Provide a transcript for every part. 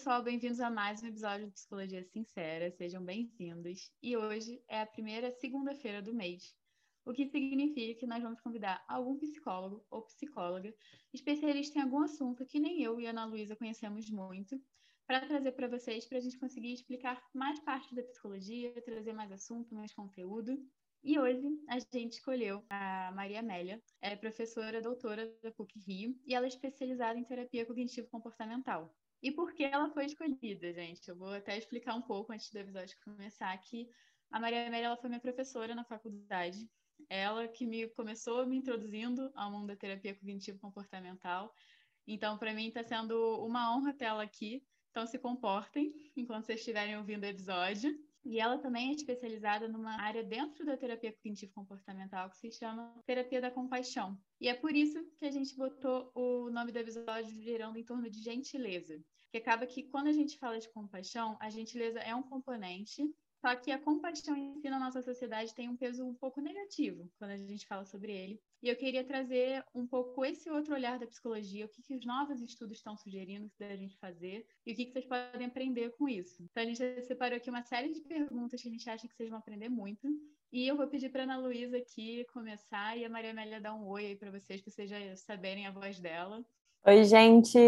Pessoal, bem-vindos a mais um episódio do Psicologia Sincera. Sejam bem-vindos. E hoje é a primeira segunda-feira do mês, o que significa que nós vamos convidar algum psicólogo ou psicóloga especialista em algum assunto que nem eu e Ana Luísa conhecemos muito, para trazer para vocês, para a gente conseguir explicar mais parte da psicologia, trazer mais assunto, mais conteúdo. E hoje a gente escolheu a Maria Amélia, é professora doutora da PUC Rio e ela é especializada em terapia cognitivo-comportamental. E por que ela foi escolhida, gente? Eu vou até explicar um pouco antes do episódio começar que a Maria Amélia ela foi minha professora na faculdade. Ela que me começou me introduzindo ao mundo da terapia cognitivo-comportamental. Então, para mim, está sendo uma honra ter ela aqui. Então, se comportem enquanto vocês estiverem ouvindo o episódio. E ela também é especializada numa área dentro da terapia cognitivo-comportamental que se chama terapia da compaixão. E é por isso que a gente botou o nome do episódio girando em torno de gentileza. Que acaba que quando a gente fala de compaixão, a gentileza é um componente, só que a compaixão em si na nossa sociedade tem um peso um pouco negativo quando a gente fala sobre ele. E eu queria trazer um pouco esse outro olhar da psicologia, o que, que os novos estudos estão sugerindo da gente fazer e o que, que vocês podem aprender com isso. Então a gente separou aqui uma série de perguntas que a gente acha que vocês vão aprender muito. E eu vou pedir para Ana Luísa aqui começar e a Maria Amélia dar um oi aí para vocês, para vocês já saberem a voz dela. Oi, gente.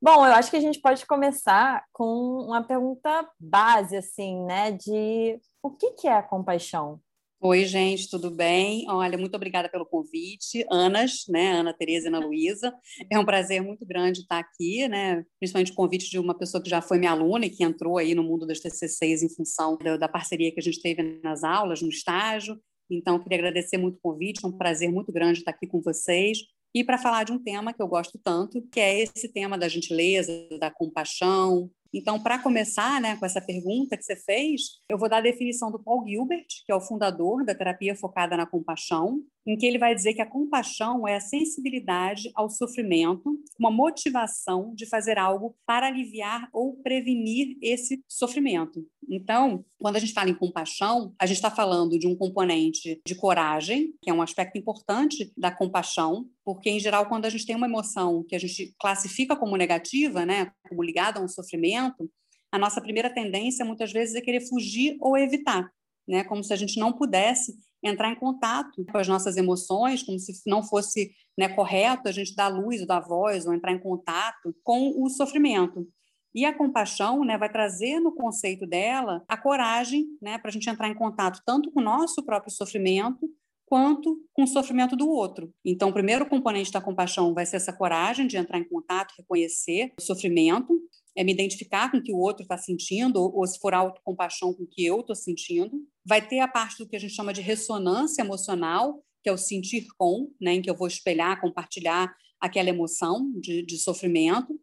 Bom, eu acho que a gente pode começar com uma pergunta base, assim, né? De o que que é a compaixão? Oi, gente, tudo bem? Olha, muito obrigada pelo convite, Anas, né? Ana Tereza e Ana Luísa. É um prazer muito grande estar aqui, né? Principalmente o convite de uma pessoa que já foi minha aluna e que entrou aí no mundo das TCCs em função da, parceria que a gente teve nas aulas, no estágio. Então, queria agradecer muito o convite, é um prazer muito grande estar aqui com vocês e para falar de um tema que eu gosto tanto, que é esse tema da gentileza, da compaixão. Então, para começar né, com essa pergunta que você fez, eu vou dar a definição do Paul Gilbert, que é o fundador da terapia focada na compaixão, em que ele vai dizer que a compaixão é a sensibilidade ao sofrimento, uma motivação de fazer algo para aliviar ou prevenir esse sofrimento. Então, quando a gente fala em compaixão, a gente está falando de um componente de coragem, que é um aspecto importante da compaixão, porque, em geral, quando a gente tem uma emoção que a gente classifica como negativa, né, como ligada a um sofrimento, a nossa primeira tendência, muitas vezes, é querer fugir ou evitar, né, como se a gente não pudesse entrar em contato com as nossas emoções, como se não fosse né, correto a gente dar luz ou dar voz ou entrar em contato com o sofrimento. E a compaixão né, vai trazer no conceito dela a coragem né, para a gente entrar em contato tanto com o nosso próprio sofrimento quanto com o sofrimento do outro. Então, o primeiro componente da compaixão vai ser essa coragem de entrar em contato, reconhecer o sofrimento, é me identificar com o que o outro está sentindo, ou, se for autocompaixão com o que eu estou sentindo. Vai ter a parte do que a gente chama de ressonância emocional, que é o sentir com, né, em que eu vou espelhar, compartilhar aquela emoção de, de sofrimento.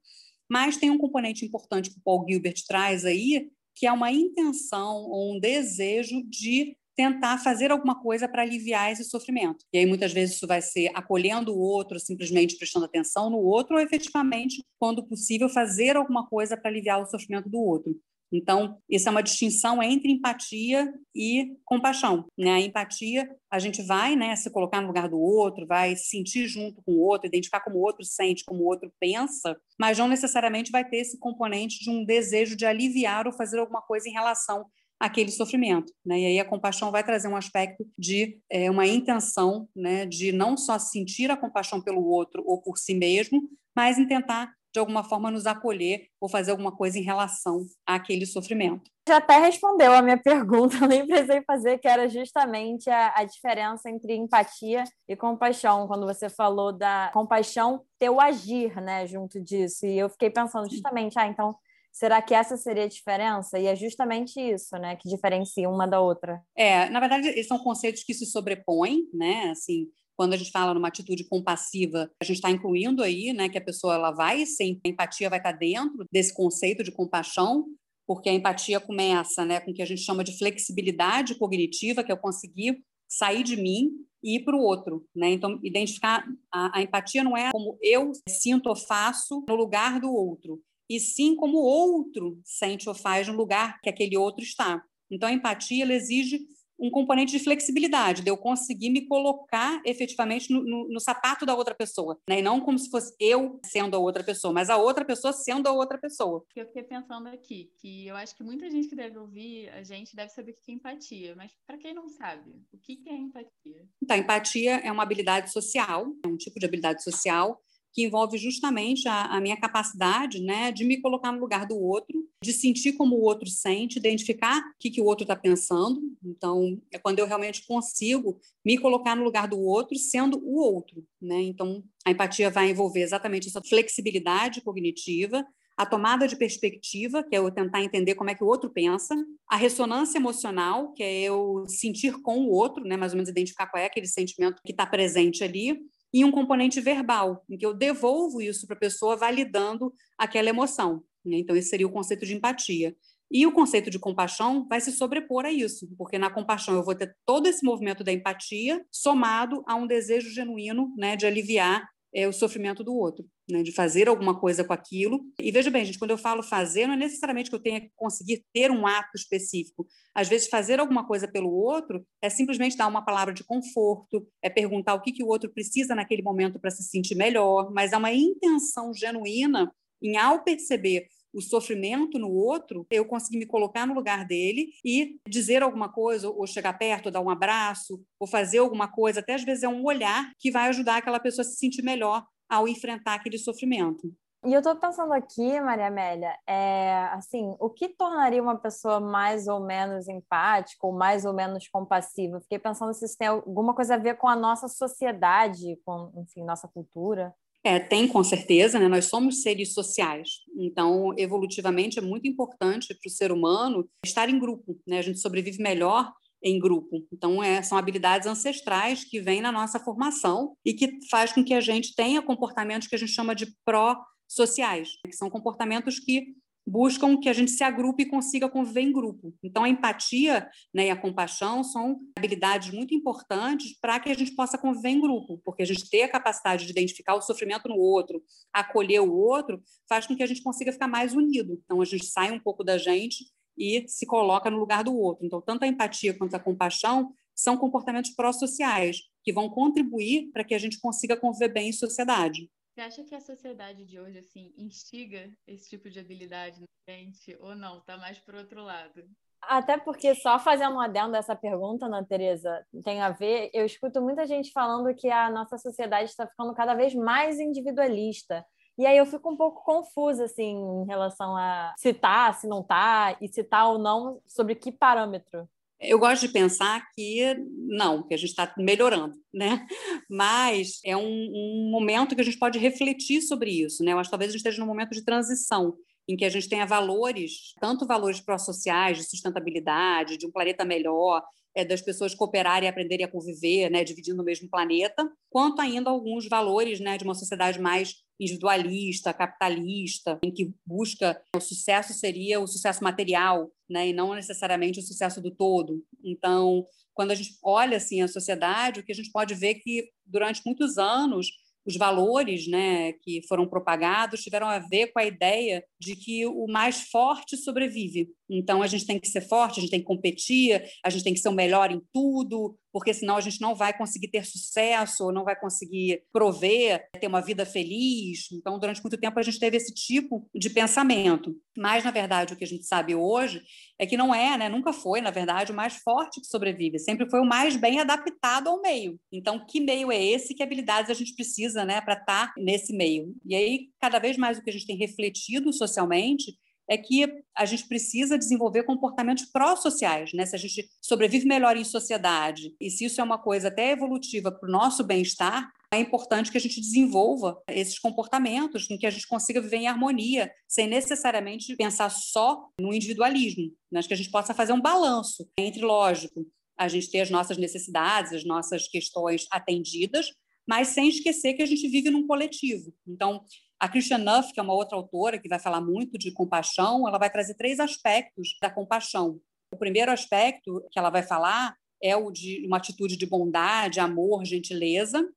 Mas tem um componente importante que o Paul Gilbert traz aí, que é uma intenção ou um desejo de tentar fazer alguma coisa para aliviar esse sofrimento. E aí, muitas vezes, isso vai ser acolhendo o outro, simplesmente prestando atenção no outro, ou efetivamente, quando possível, fazer alguma coisa para aliviar o sofrimento do outro. Então, isso é uma distinção entre empatia e compaixão. Né? A empatia, a gente vai né, se colocar no lugar do outro, vai sentir junto com o outro, identificar como o outro sente, como o outro pensa, mas não necessariamente vai ter esse componente de um desejo de aliviar ou fazer alguma coisa em relação aquele sofrimento. Né? E aí a compaixão vai trazer um aspecto de é, uma intenção né, de não só sentir a compaixão pelo outro ou por si mesmo, mas em tentar, de alguma forma, nos acolher ou fazer alguma coisa em relação àquele sofrimento. Já até respondeu a minha pergunta, eu nem precisei fazer, que era justamente a, a diferença entre empatia e compaixão, quando você falou da compaixão ter o agir né, junto disso. E eu fiquei pensando justamente, ah, então Será que essa seria a diferença? E é justamente isso, né, que diferencia uma da outra. É, na verdade, esses são conceitos que se sobrepõem, né? Assim, quando a gente fala numa atitude compassiva, a gente está incluindo aí, né, que a pessoa ela vai sem empatia vai estar tá dentro desse conceito de compaixão, porque a empatia começa né, com o que a gente chama de flexibilidade cognitiva, que é eu conseguir sair de mim e ir para o outro. Né? Então, identificar a, a empatia não é como eu sinto ou faço no lugar do outro, e sim como o outro sente ou faz no lugar que aquele outro está. Então, a empatia exige um componente de flexibilidade, de eu conseguir me colocar efetivamente no, no, no sapato da outra pessoa, né? E não como se fosse eu sendo a outra pessoa, mas a outra pessoa sendo a outra pessoa. Eu fiquei pensando aqui que eu acho que muita gente que deve ouvir a gente deve saber o que é empatia, mas para quem não sabe, o que é empatia? Então, empatia é uma habilidade social, é um tipo de habilidade social que envolve justamente a, a, minha capacidade né, de me colocar no lugar do outro, de sentir como o outro sente, identificar o que, que o outro está pensando. Então, é quando eu realmente consigo me colocar no lugar do outro, sendo o outro. Né? Então, a empatia vai envolver exatamente essa flexibilidade cognitiva, a tomada de perspectiva, que é eu tentar entender como é que o outro pensa, a ressonância emocional, que é eu sentir com o outro, né, mais ou menos identificar qual é aquele sentimento que está presente ali, e um componente verbal, em que eu devolvo isso para a pessoa validando aquela emoção. Né? Então, esse seria o conceito de empatia. E o conceito de compaixão vai se sobrepor a isso, porque na compaixão eu vou ter todo esse movimento da empatia somado a um desejo genuíno né, de aliviar é, o sofrimento do outro, né, de fazer alguma coisa com aquilo. E veja bem, gente, quando eu falo fazer, não é necessariamente que eu tenha que conseguir ter um ato específico. Às vezes, fazer alguma coisa pelo outro é simplesmente dar uma palavra de conforto, é perguntar o que, que o outro precisa naquele momento para se sentir melhor, mas há uma intenção genuína em, ao perceber o sofrimento no outro, eu conseguir me colocar no lugar dele e dizer alguma coisa, ou chegar perto, ou dar um abraço, ou fazer alguma coisa, até às vezes é um olhar que vai ajudar aquela pessoa a se sentir melhor ao enfrentar aquele sofrimento. E eu estou pensando aqui, Maria Amélia, é, assim, o que tornaria uma pessoa mais ou menos empática ou mais ou menos compassiva? Fiquei pensando se isso tem alguma coisa a ver com a nossa sociedade, com, enfim, nossa cultura. É, tem com certeza, né? Nós somos seres sociais. Então, evolutivamente, é muito importante para o ser humano estar em grupo, né? A gente sobrevive melhor em grupo. Então, é, são habilidades ancestrais que vêm na nossa formação e que faz com que a gente tenha comportamentos que a gente chama de pró-sociais, que são comportamentos que buscam que a gente se agrupe e consiga conviver em grupo. Então, a empatia né, e a compaixão são habilidades muito importantes para que a gente possa conviver em grupo, porque a gente ter a capacidade de identificar o sofrimento no outro, acolher o outro, faz com que a gente consiga ficar mais unido. Então, a gente sai um pouco da gente e se coloca no lugar do outro. Então, tanto a empatia quanto a compaixão são comportamentos pró-sociais que vão contribuir para que a gente consiga conviver bem em sociedade. Você acha que a sociedade de hoje, assim, instiga esse tipo de habilidade na gente ou não? Tá mais pro outro lado? Até porque, só fazendo um adendo dessa pergunta, Ana Tereza, tem a ver, eu escuto muita gente falando que a nossa sociedade está ficando cada vez mais individualista. E aí eu fico um pouco confusa, assim, em relação a se tá, se não tá, e se tá ou não, sobre que parâmetro. Eu gosto de pensar que não, que a gente está melhorando, né? Mas é um, um, momento que a gente pode refletir sobre isso, né? Eu acho que talvez a gente esteja num momento de transição em que a gente tenha valores, tanto valores pró-sociais, de sustentabilidade, de um planeta melhor, é, das pessoas cooperarem e aprenderem a conviver, né, dividindo o mesmo planeta, quanto ainda alguns valores né, de uma sociedade mais individualista, capitalista, em que busca o sucesso seria o sucesso material, né, e não necessariamente o sucesso do todo. Então, quando a gente olha assim a sociedade, o que a gente pode ver é que durante muitos anos os valores né, que foram propagados tiveram a ver com a ideia de que o mais forte sobrevive. Então, a gente tem que ser forte, a gente tem que competir, a gente tem que ser o melhor em tudo, porque senão a gente não vai conseguir ter sucesso, não vai conseguir prover, ter uma vida feliz. Então, durante muito tempo, a gente teve esse tipo de pensamento. Mas, na verdade, o que a gente sabe hoje é que não é, né? nunca foi, na verdade, o mais forte que sobrevive, sempre foi o mais bem adaptado ao meio. Então, que meio é esse? Que habilidades a gente precisa né, para estar tá nesse meio? E aí, cada vez mais o que a gente tem refletido socialmente é que a gente precisa desenvolver comportamentos pró-sociais, né? Se a gente sobrevive melhor em sociedade e se isso é uma coisa até evolutiva para o nosso bem-estar, é importante que a gente desenvolva esses comportamentos em que a gente consiga viver em harmonia, sem necessariamente pensar só no individualismo, mas que a gente possa fazer um balanço entre, lógico, a gente ter as nossas necessidades, as nossas questões atendidas, mas sem esquecer que a gente vive num coletivo. Então, A Christian Nuff, que é uma outra autora que vai falar muito de compaixão, ela vai trazer três aspectos da compaixão. O primeiro aspecto que ela vai falar é o de uma atitude de bondade, amor, gentileza,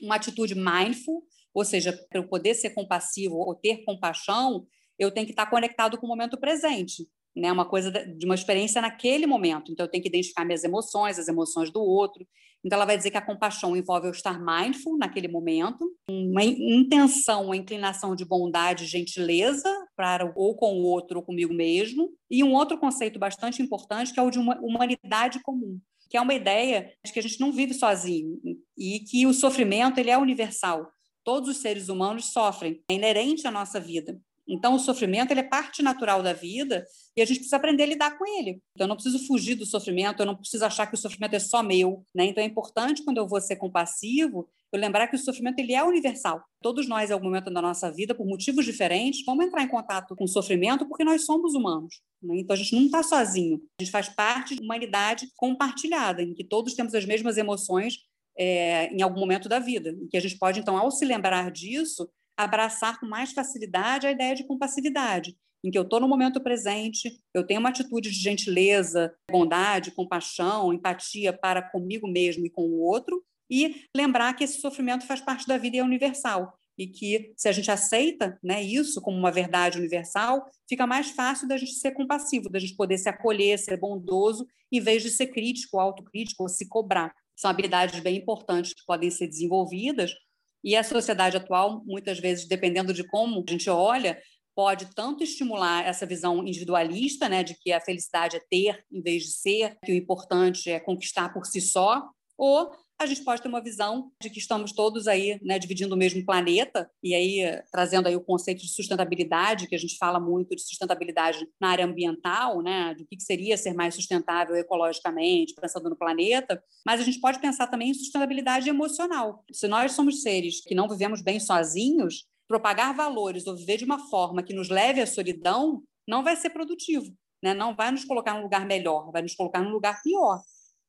uma atitude mindful, ou seja, para eu poder ser compassivo ou ter compaixão, eu tenho que estar conectado com o momento presente né, uma coisa de uma experiência naquele momento. Então, eu tenho que identificar minhas emoções, as emoções do outro. Então, ela vai dizer que a compaixão envolve eu estar mindful naquele momento, uma intenção, uma inclinação de bondade, gentileza para ou com o outro ou comigo mesmo, e um outro conceito bastante importante que é o de uma humanidade comum, que é uma ideia de que a gente não vive sozinho e que o sofrimento ele é universal. Todos os seres humanos sofrem, é inerente à nossa vida. Então, o sofrimento ele é parte natural da vida e a gente precisa aprender a lidar com ele. Então, eu não preciso fugir do sofrimento, eu não preciso achar que o sofrimento é só meu. Né? Então, é importante, quando eu vou ser compassivo, eu lembrar que o sofrimento ele é universal. Todos nós, em algum momento da nossa vida, por motivos diferentes, vamos entrar em contato com o sofrimento porque nós somos humanos. Né? Então, a gente não está sozinho. A gente faz parte de uma humanidade compartilhada, em que todos temos as mesmas emoções é, em algum momento da vida. E que a gente pode, então, ao se lembrar disso, abraçar com mais facilidade a ideia de compassividade, em que eu estou no momento presente, eu tenho uma atitude de gentileza, bondade, compaixão, empatia para comigo mesmo e com o outro, e lembrar que esse sofrimento faz parte da vida e é universal. E que, se a gente aceita né, isso como uma verdade universal, fica mais fácil da gente ser compassivo, da gente poder se acolher, ser bondoso, em vez de ser crítico, autocrítico ou se cobrar. São habilidades bem importantes que podem ser desenvolvidas, e a sociedade atual, muitas vezes, dependendo de como a gente olha, pode tanto estimular essa visão individualista, né, de que a felicidade é ter em vez de ser, que o importante é conquistar por si só, ou a gente pode ter uma visão de que estamos todos aí né, dividindo o mesmo planeta, e aí trazendo aí o conceito de sustentabilidade, que a gente fala muito de sustentabilidade na área ambiental, né, do que seria ser mais sustentável ecologicamente, pensando no planeta, mas a gente pode pensar também em sustentabilidade emocional. Se nós somos seres que não vivemos bem sozinhos, propagar valores ou viver de uma forma que nos leve à solidão não vai ser produtivo. Né? Não vai nos colocar num lugar melhor, vai nos colocar num lugar pior.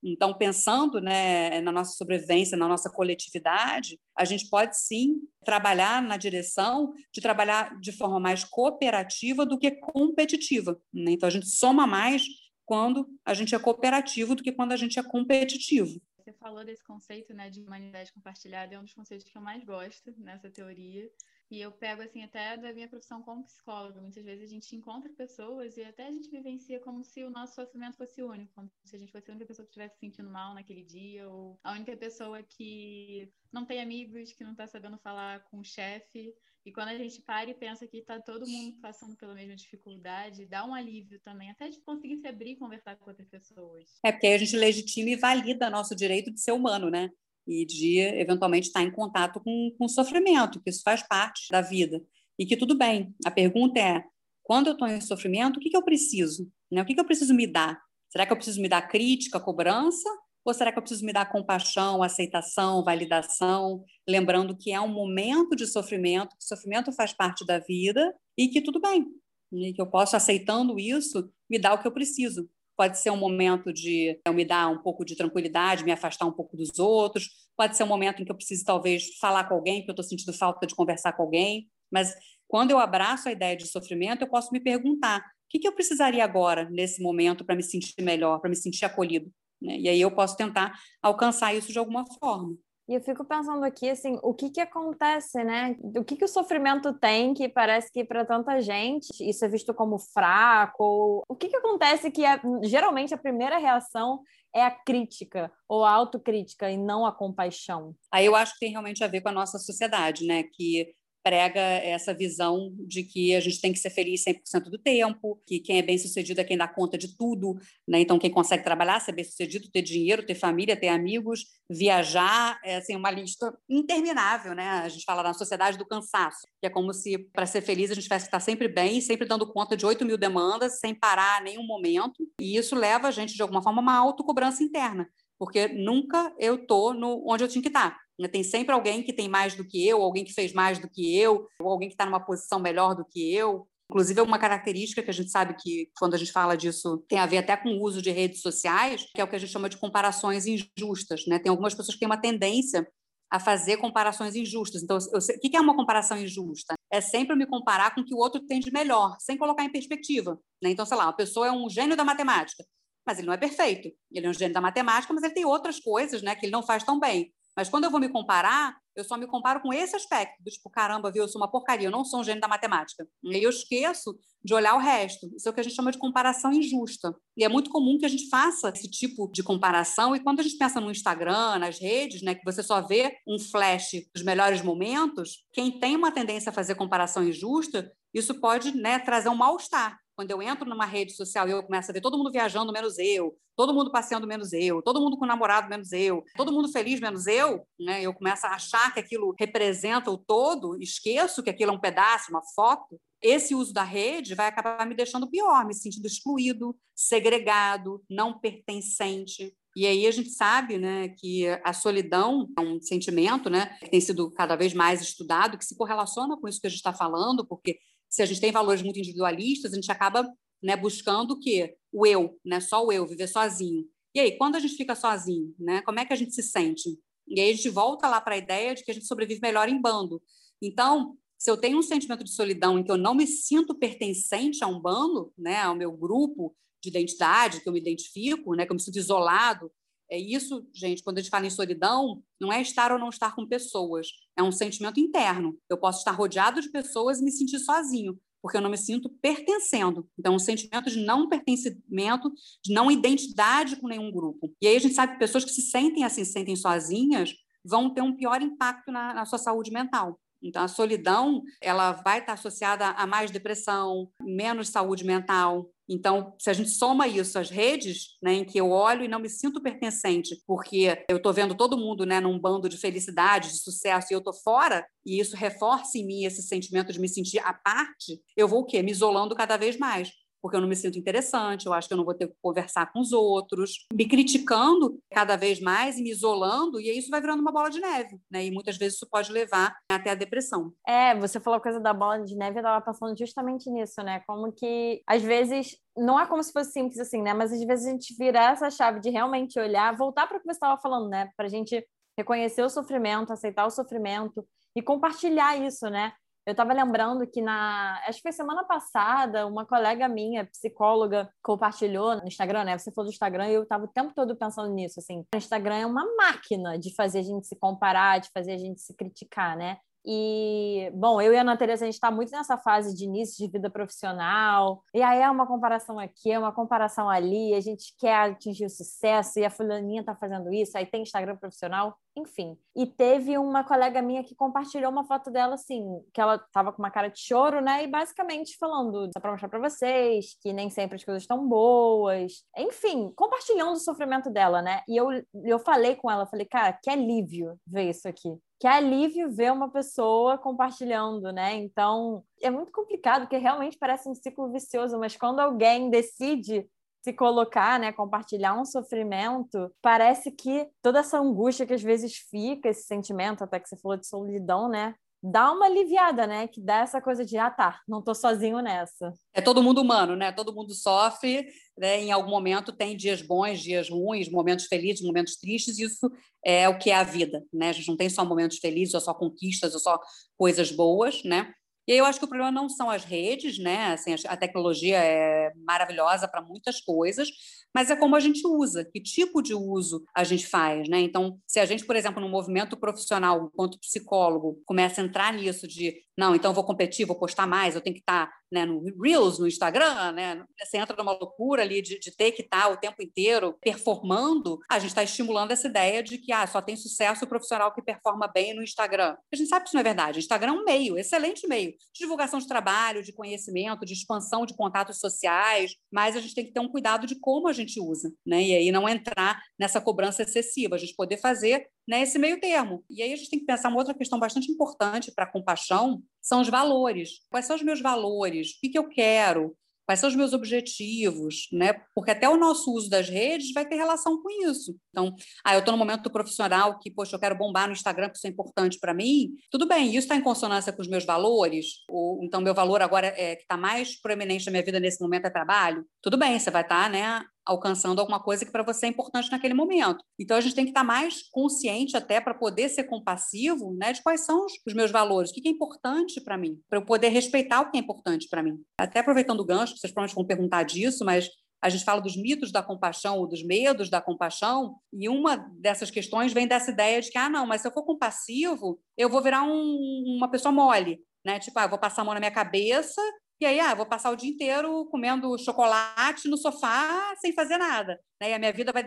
Então, pensando né, na nossa sobrevivência, na nossa coletividade, a gente pode sim trabalhar na direção de trabalhar de forma mais cooperativa do que competitiva. Né? Então, a gente soma mais quando a gente é cooperativo do que quando a gente é competitivo. Você falou desse conceito né, de humanidade compartilhada, é um dos conceitos que eu mais gosto nessa teoria. E eu pego, assim, até da minha profissão como psicóloga. Muitas vezes a gente encontra pessoas e até a gente vivencia como se o nosso sofrimento fosse único, como se a gente fosse a única pessoa que estivesse se sentindo mal naquele dia, ou a única pessoa que não tem amigos, que não está sabendo falar com o chefe. E quando a gente para e pensa que está todo mundo passando pela mesma dificuldade, dá um alívio também, até de conseguir se abrir e conversar com outras pessoas. É porque aí a gente legitima e valida nosso direito de ser humano, né? E de eventualmente estar em contato com, com o sofrimento, que isso faz parte da vida e que tudo bem. A pergunta é: quando eu estou em sofrimento, o que, que eu preciso? Né? O que, que eu preciso me dar? Será que eu preciso me dar crítica, cobrança? Ou será que eu preciso me dar compaixão, aceitação, validação, lembrando que é um momento de sofrimento, que o sofrimento faz parte da vida e que tudo bem, e que eu posso, aceitando isso, me dar o que eu preciso pode ser um momento de eu me dar um pouco de tranquilidade, me afastar um pouco dos outros, pode ser um momento em que eu preciso talvez falar com alguém, porque eu estou sentindo falta de conversar com alguém, mas quando eu abraço a ideia de sofrimento, eu posso me perguntar o que, que eu precisaria agora, nesse momento, para me sentir melhor, para me sentir acolhido. Né? E aí eu posso tentar alcançar isso de alguma forma. E eu fico pensando aqui, assim, o que que acontece, né? O que que o sofrimento tem que parece que para tanta gente isso é visto como fraco? O que que acontece que é, geralmente a primeira reação é a crítica ou a autocrítica e não a compaixão? Aí eu acho que tem realmente a ver com a nossa sociedade, né? Que prega essa visão de que a gente tem que ser feliz 100% do tempo, que quem é bem-sucedido é quem dá conta de tudo, né? Então quem consegue trabalhar, ser bem-sucedido, ter dinheiro, ter família, ter amigos, viajar, é assim uma lista interminável, né? A gente fala na sociedade do cansaço, que é como se para ser feliz a gente tivesse que estar sempre bem, sempre dando conta de 8 mil demandas, sem parar nenhum momento, e isso leva a gente de alguma forma a uma autocobrança interna, porque nunca eu tô no onde eu tinha que estar. Né, tem sempre alguém que tem mais do que eu, alguém que fez mais do que eu, ou alguém que está numa posição melhor do que eu. Inclusive, é uma característica que a gente sabe que, quando a gente fala disso, tem a ver até com o uso de redes sociais, que é o que a gente chama de comparações injustas. Né? Tem algumas pessoas que têm uma tendência a fazer comparações injustas. Então, eu o que é uma comparação injusta? é sempre me comparar com o que o outro tem de melhor, sem colocar em perspectiva. Né? Então, sei lá, uma pessoa é um gênio da matemática, mas ele não é perfeito. Ele é um gênio da matemática, mas ele tem outras coisas né, que ele não faz tão bem. Mas quando eu vou me comparar, eu só me comparo com esse aspecto, do tipo, caramba, viu, eu sou uma porcaria, eu não sou um gênio da matemática. E eu esqueço de olhar o resto. Isso é o que a gente chama de comparação injusta. E é muito comum que a gente faça esse tipo de comparação. E quando a gente pensa no Instagram, nas redes, né, que você só vê um flash dos melhores momentos, quem tem uma tendência a fazer comparação injusta, isso pode né, trazer um mal-estar. Quando eu entro numa rede social e eu começo a ver todo mundo viajando menos eu, todo mundo passeando menos eu, todo mundo com namorado menos eu, todo mundo feliz menos eu, né? Eu começo a achar que aquilo representa o todo, esqueço que aquilo é um pedaço, uma foto. Esse uso da rede vai acabar me deixando pior, me sentindo excluído, segregado, não pertencente. E aí a gente sabe né, que a solidão é um sentimento né, que tem sido cada vez mais estudado, que se correlaciona com isso que a gente está falando, porque se a gente tem valores muito individualistas, a gente acaba né, buscando o quê? O eu, né? só o eu, viver sozinho. E aí, quando a gente fica sozinho, né, como é que a gente se sente? E aí a gente volta lá para a ideia de que a gente sobrevive melhor em bando. Então, se eu tenho um sentimento de solidão em que eu não me sinto pertencente a um bando, né, ao meu grupo de identidade, que eu me identifico, né, que eu me sinto isolado, é isso, gente, quando a gente fala em solidão, não é estar ou não estar com pessoas, é um sentimento interno. Eu posso estar rodeado de pessoas e me sentir sozinho, porque eu não me sinto pertencendo. Então, um sentimento de não pertencimento, de não identidade com nenhum grupo. E aí a gente sabe que pessoas que se sentem assim, se sentem sozinhas, vão ter um pior impacto na, na sua saúde mental. Então, a solidão ela vai estar associada a mais depressão, menos saúde mental, então, se a gente soma isso às redes, né, em que eu olho e não me sinto pertencente, porque eu estou vendo todo mundo né, num bando de felicidade, de sucesso, e eu estou fora, e isso reforça em mim esse sentimento de me sentir à parte, eu vou o quê? Me isolando cada vez mais porque eu não me sinto interessante, eu acho que eu não vou ter que conversar com os outros, me criticando cada vez mais e me isolando, e isso vai virando uma bola de neve, né? E muitas vezes isso pode levar até a depressão. É, você falou a coisa da bola de neve, eu estava passando justamente nisso, né? Como que às vezes não é como se fosse simples assim, né? Mas às vezes a gente virar essa chave de realmente olhar, voltar para o que você estava falando, né? Para a gente reconhecer o sofrimento, aceitar o sofrimento e compartilhar isso, né? Eu estava lembrando que na. Acho que foi semana passada, uma colega minha, psicóloga, compartilhou no Instagram, né? Você falou do Instagram e eu estava o tempo todo pensando nisso, assim. O Instagram é uma máquina de fazer a gente se comparar, de fazer a gente se criticar, né? E, bom, eu e a Ana Teresa, a gente está muito nessa fase de início de vida profissional. E aí é uma comparação aqui, é uma comparação ali. A gente quer atingir o sucesso e a fulaninha está fazendo isso. Aí tem Instagram profissional, enfim. E teve uma colega minha que compartilhou uma foto dela, assim, que ela estava com uma cara de choro, né? E basicamente falando, só para mostrar para vocês que nem sempre as coisas estão boas. Enfim, compartilhando o sofrimento dela, né? E eu, eu falei com ela, falei, cara, que alívio ver isso aqui que alívio ver uma pessoa compartilhando, né? Então, é muito complicado, porque realmente parece um ciclo vicioso, mas quando alguém decide se colocar, né, compartilhar um sofrimento, parece que toda essa angústia que às vezes fica, esse sentimento, até que você falou de solidão, né, dá uma aliviada, né? Que dá essa coisa de, ah, tá, não tô sozinho nessa. É todo mundo humano, né? Todo mundo sofre, né? Em algum momento tem dias bons, dias ruins, momentos felizes, momentos tristes, isso é o que é a vida, né? A gente não tem só momentos felizes, ou só conquistas, ou só coisas boas, né? E aí eu acho que o problema não são as redes, né? Assim, a tecnologia é maravilhosa para muitas coisas, mas é como a gente usa, que tipo de uso a gente faz, né? Então, se a gente, por exemplo, no movimento profissional, enquanto psicólogo, começa a entrar nisso de, não, então vou competir, vou postar mais, eu tenho que estar né, no Reels, no Instagram, né? Você entra numa loucura ali de, de ter que estar o tempo inteiro performando, a gente está estimulando essa ideia de que ah, só tem sucesso o profissional que performa bem no Instagram. A gente sabe que isso não é verdade. O Instagram é um meio, excelente meio, de divulgação de trabalho, de conhecimento, de expansão de contatos sociais, mas a gente tem que ter um cuidado de como a gente usa, né? E aí não entrar nessa cobrança excessiva, a gente poder fazer né, esse meio termo. E aí a gente tem que pensar uma outra questão bastante importante para a compaixão, são os valores. Quais são os meus valores? O que, eu quero? Quais são os meus objetivos, né? Porque até o nosso uso das redes vai ter relação com isso. Então, ah, eu estou no momento profissional que, poxa, eu quero bombar no Instagram, que isso é importante para mim. Tudo bem, isso está em consonância com os meus valores? Ou então meu valor agora é que está mais proeminente na minha vida nesse momento é trabalho? Tudo bem, você vai estar, tá, né? Alcançando alguma coisa que para você é importante naquele momento. Então a gente tem que estar mais consciente até para poder ser compassivo, né, de quais são os meus valores, o que é importante para mim, para eu poder respeitar o que é importante para mim. Até aproveitando o gancho, vocês provavelmente vão perguntar disso, mas a gente fala dos mitos da compaixão ou dos medos da compaixão, e uma dessas questões vem dessa ideia de que, ah, não, mas se eu for compassivo, eu vou virar um, uma pessoa mole, né? Tipo, ah, vou passar a mão na minha cabeça e aí, ah, vou passar o dia inteiro comendo chocolate no sofá sem fazer nada. Né? E a minha vida vai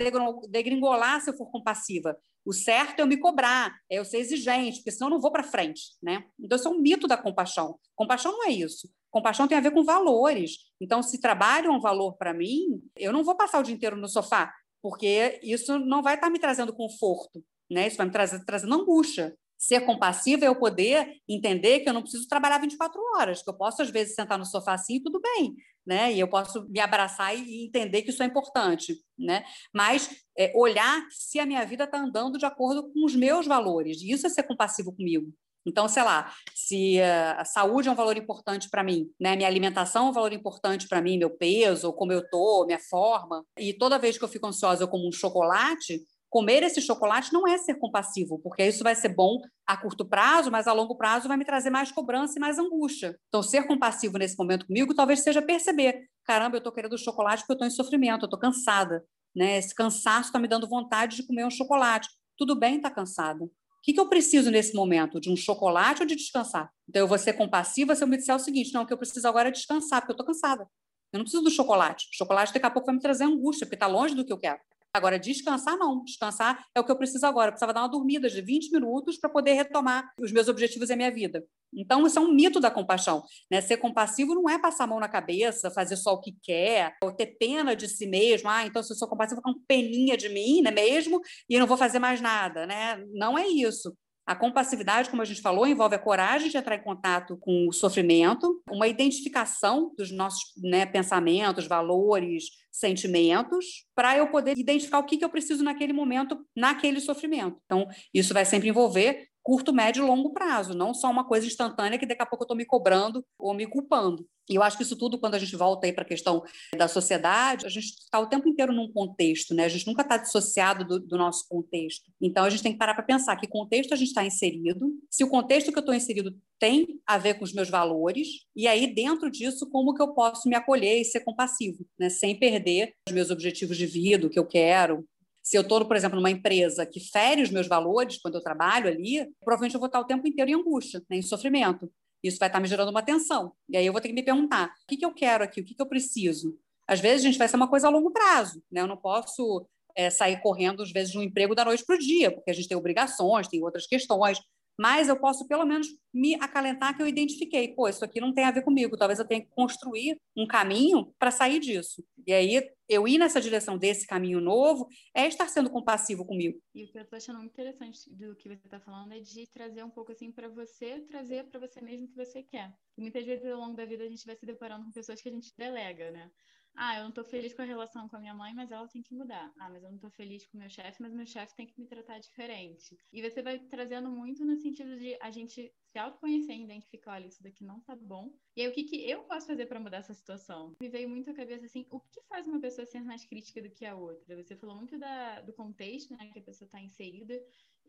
degringolar se eu for compassiva. O certo é eu me cobrar, é eu ser exigente, porque senão eu não vou para frente. Né? Então, isso é um mito da compaixão. Compaixão não é isso. Compaixão tem a ver com valores. Então, se trabalho é um valor para mim, eu não vou passar o dia inteiro no sofá, porque isso não vai estar tá me trazendo conforto. Né? Isso vai me trazer, trazendo angústia. Ser compassiva é eu poder entender que eu não preciso trabalhar 24 horas, que eu posso, às vezes, sentar no sofá assim e tudo bem, né? E eu posso me abraçar e entender que isso é importante, né? Mas é, olhar se a minha vida está andando de acordo com os meus valores, isso é ser compassivo comigo. Então, sei lá, se a saúde é um valor importante para mim, né? Minha alimentação é um valor importante para mim, meu peso, como eu tô, minha forma, e toda vez que eu fico ansiosa eu como um chocolate, comer esse chocolate não é ser compassivo, porque isso vai ser bom a curto prazo, mas a longo prazo vai me trazer mais cobrança e mais angústia. Então, ser compassivo nesse momento comigo talvez seja perceber: caramba, eu estou querendo chocolate porque eu estou em sofrimento, eu estou cansada. Né? Esse cansaço está me dando vontade de comer um chocolate. Tudo bem estar tá cansada. O que, que eu preciso nesse momento? De um chocolate ou de descansar? Então, eu vou ser compassiva se eu me disser o seguinte: não, o que eu preciso agora é descansar, porque eu estou cansada. Eu não preciso do chocolate. O chocolate daqui a pouco vai me trazer angústia, porque está longe do que eu quero. Agora, descansar não. Descansar é o que eu preciso agora. Eu precisava dar uma dormida de 20 minutos para poder retomar os meus objetivos e a minha vida. Então, isso é um mito da compaixão. Né? Ser compassivo não é passar a mão na cabeça, fazer só o que quer, ou ter pena de si mesmo. Ah, então, se eu sou compassivo, vou ficar com peninha de mim né, mesmo e não vou fazer mais nada. Né? Não é isso. A compassividade, como a gente falou, envolve a coragem de entrar em contato com o sofrimento, uma identificação dos nossos né, pensamentos, valores, sentimentos, para eu poder identificar o que, que eu preciso naquele momento, naquele sofrimento. Então, isso vai sempre envolver curto, médio e longo prazo, não só uma coisa instantânea que daqui a pouco eu estou me cobrando ou me culpando. E eu acho que isso tudo, quando a gente volta aí para a questão da sociedade, a gente está o tempo inteiro num contexto, né? A gente nunca está dissociado do, do, nosso contexto. Então a gente tem que parar para pensar que contexto a gente está inserido, se o contexto que eu estou inserido tem a ver com os meus valores, e aí dentro disso, como que eu posso me acolher e ser compassivo, né? Sem perder os meus objetivos de vida, o que eu quero, se eu estou, por exemplo, numa empresa que fere os meus valores quando eu trabalho ali, provavelmente eu vou estar o tempo inteiro em angústia, né, em sofrimento. Isso vai estar me gerando uma tensão. E aí eu vou ter que me perguntar: o que, que eu quero aqui? O que, que eu preciso? Às vezes, a gente vai ser uma coisa a longo prazo. Né? Eu não posso é, sair correndo, às vezes, de um emprego da noite para o dia, porque a gente tem obrigações, tem outras questões mas eu posso pelo menos me acalentar que eu identifiquei, pô, isso aqui não tem a ver comigo, talvez eu tenha que construir um caminho para sair disso. E aí eu ir nessa direção desse caminho novo é estar sendo compassivo comigo. E o que eu estou achando muito interessante do que você está falando é de trazer um pouco assim para você, trazer para você mesmo o que você quer. E muitas vezes ao longo da vida a gente vai se deparando com pessoas que a gente delega, né? Ah, eu não estou feliz com a relação com a minha mãe, mas ela tem que mudar. Ah, mas eu não estou feliz com o meu chefe, mas meu chefe tem que me tratar diferente. E você vai trazendo muito no sentido de a gente se autoconhecer e identificar, olha, isso daqui não tá bom. E aí, o que, que eu posso fazer para mudar essa situação? Me veio muito à cabeça assim, o que faz uma pessoa ser mais crítica do que a outra? Você falou muito da, do contexto, né, que a pessoa está inserida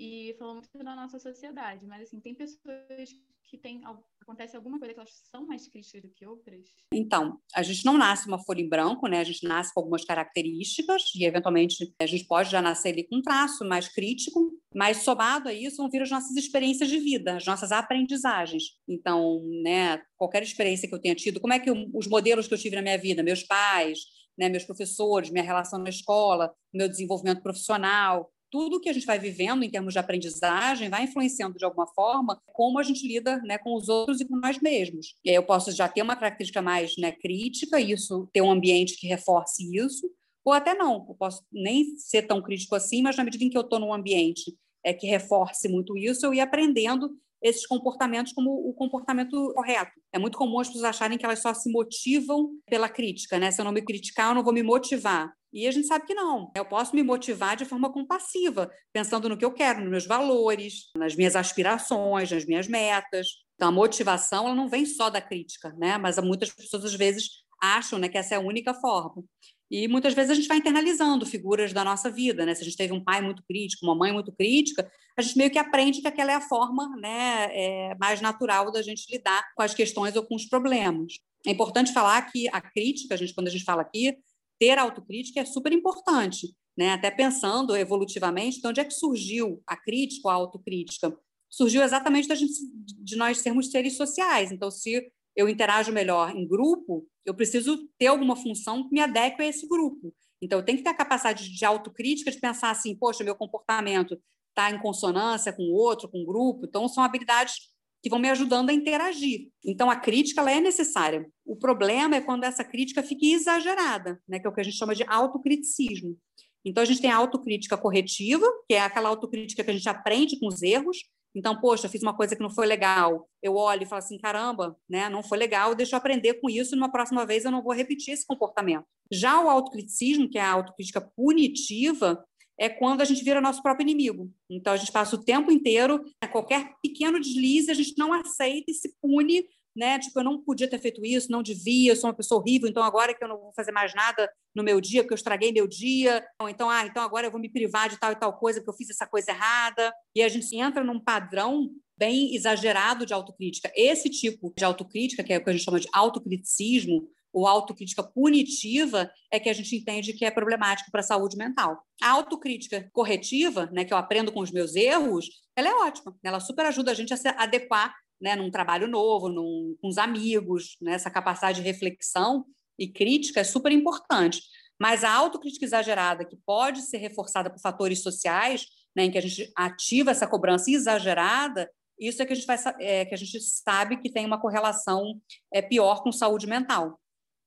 e falou muito da nossa sociedade, mas assim, tem pessoas que tem, acontece alguma coisa que elas são mais críticas do que outras? Então, a gente não nasce uma folha em branco, né? A gente nasce com algumas características e, eventualmente, a gente pode já nascer ali com um traço mais crítico, mas somado a isso vão vir as nossas experiências de vida, as nossas aprendizagens. Então, né, qualquer experiência que eu tenha tido, como é que eu, os modelos que eu tive na minha vida, meus pais, né, meus professores, minha relação na escola, meu desenvolvimento profissional, tudo que a gente vai vivendo em termos de aprendizagem vai influenciando de alguma forma como a gente lida né, com os outros e com nós mesmos. E aí eu posso já ter uma característica mais né, crítica, isso ter um ambiente que reforce isso, ou até não, eu posso nem ser tão crítico assim, mas na medida em que eu estou num ambiente é, que reforce muito isso, eu ir aprendendo esses comportamentos como o comportamento correto. É muito comum as pessoas acharem que elas só se motivam pela crítica, né? Se eu não me criticar, eu não vou me motivar. E a gente sabe que não. Eu posso me motivar de forma compassiva, pensando no que eu quero, nos meus valores, nas minhas aspirações, nas minhas metas. Então, a motivação ela não vem só da crítica, né? Mas muitas pessoas, às vezes, acham né, que essa é a única forma. E muitas vezes a gente vai internalizando figuras da nossa vida, né? Se a gente teve um pai muito crítico, uma mãe muito crítica, a gente meio que aprende que aquela é a forma né, é, mais natural da gente lidar com as questões ou com os problemas. É importante falar que a crítica, a gente, quando a gente fala aqui, ter autocrítica é super importante, né? Até pensando evolutivamente, de onde é que surgiu a crítica ou a autocrítica? Surgiu exatamente da gente, de nós sermos seres sociais. Então, se eu interajo melhor em grupo, eu preciso ter alguma função que me adeque a esse grupo. Então, eu tenho que ter a capacidade de autocrítica, de pensar assim, poxa, meu comportamento está em consonância com o outro, com o grupo. Então, são habilidades que vão me ajudando a interagir. Então, a crítica ela é necessária. O problema é quando essa crítica fica exagerada, né, que é o que a gente chama de autocriticismo. Então, a gente tem a autocrítica corretiva, que é aquela autocrítica que a gente aprende com os erros, então, poxa, fiz uma coisa que não foi legal. Eu olho e falo assim, caramba, né, não foi legal, deixa eu aprender com isso, numa próxima vez eu não vou repetir esse comportamento. Já o autocriticismo, que é a autocrítica punitiva, é quando a gente vira nosso próprio inimigo. Então, a gente passa o tempo inteiro, né, qualquer pequeno deslize, a gente não aceita e se pune né? Tipo, eu não podia ter feito isso, não devia, eu sou uma pessoa horrível, então agora que eu não vou fazer mais nada no meu dia, porque eu estraguei meu dia, ou então, ah, então agora eu vou me privar de tal e tal coisa, porque eu fiz essa coisa errada. E a gente entra num padrão bem exagerado de autocrítica. Esse tipo de autocrítica, que é o que a gente chama de autocriticismo, ou autocrítica punitiva, é que a gente entende que é problemático para a saúde mental. A autocrítica corretiva, né, que eu aprendo com os meus erros, ela é ótima. Ela super ajuda a gente a se adequar né, num trabalho novo, num, com os amigos, né, essa capacidade de reflexão e crítica é super importante. Mas a autocrítica exagerada, que pode ser reforçada por fatores sociais, né, em que a gente ativa essa cobrança exagerada, isso é que a gente, vai, é, que a gente sabe que tem uma correlação é, pior com saúde mental.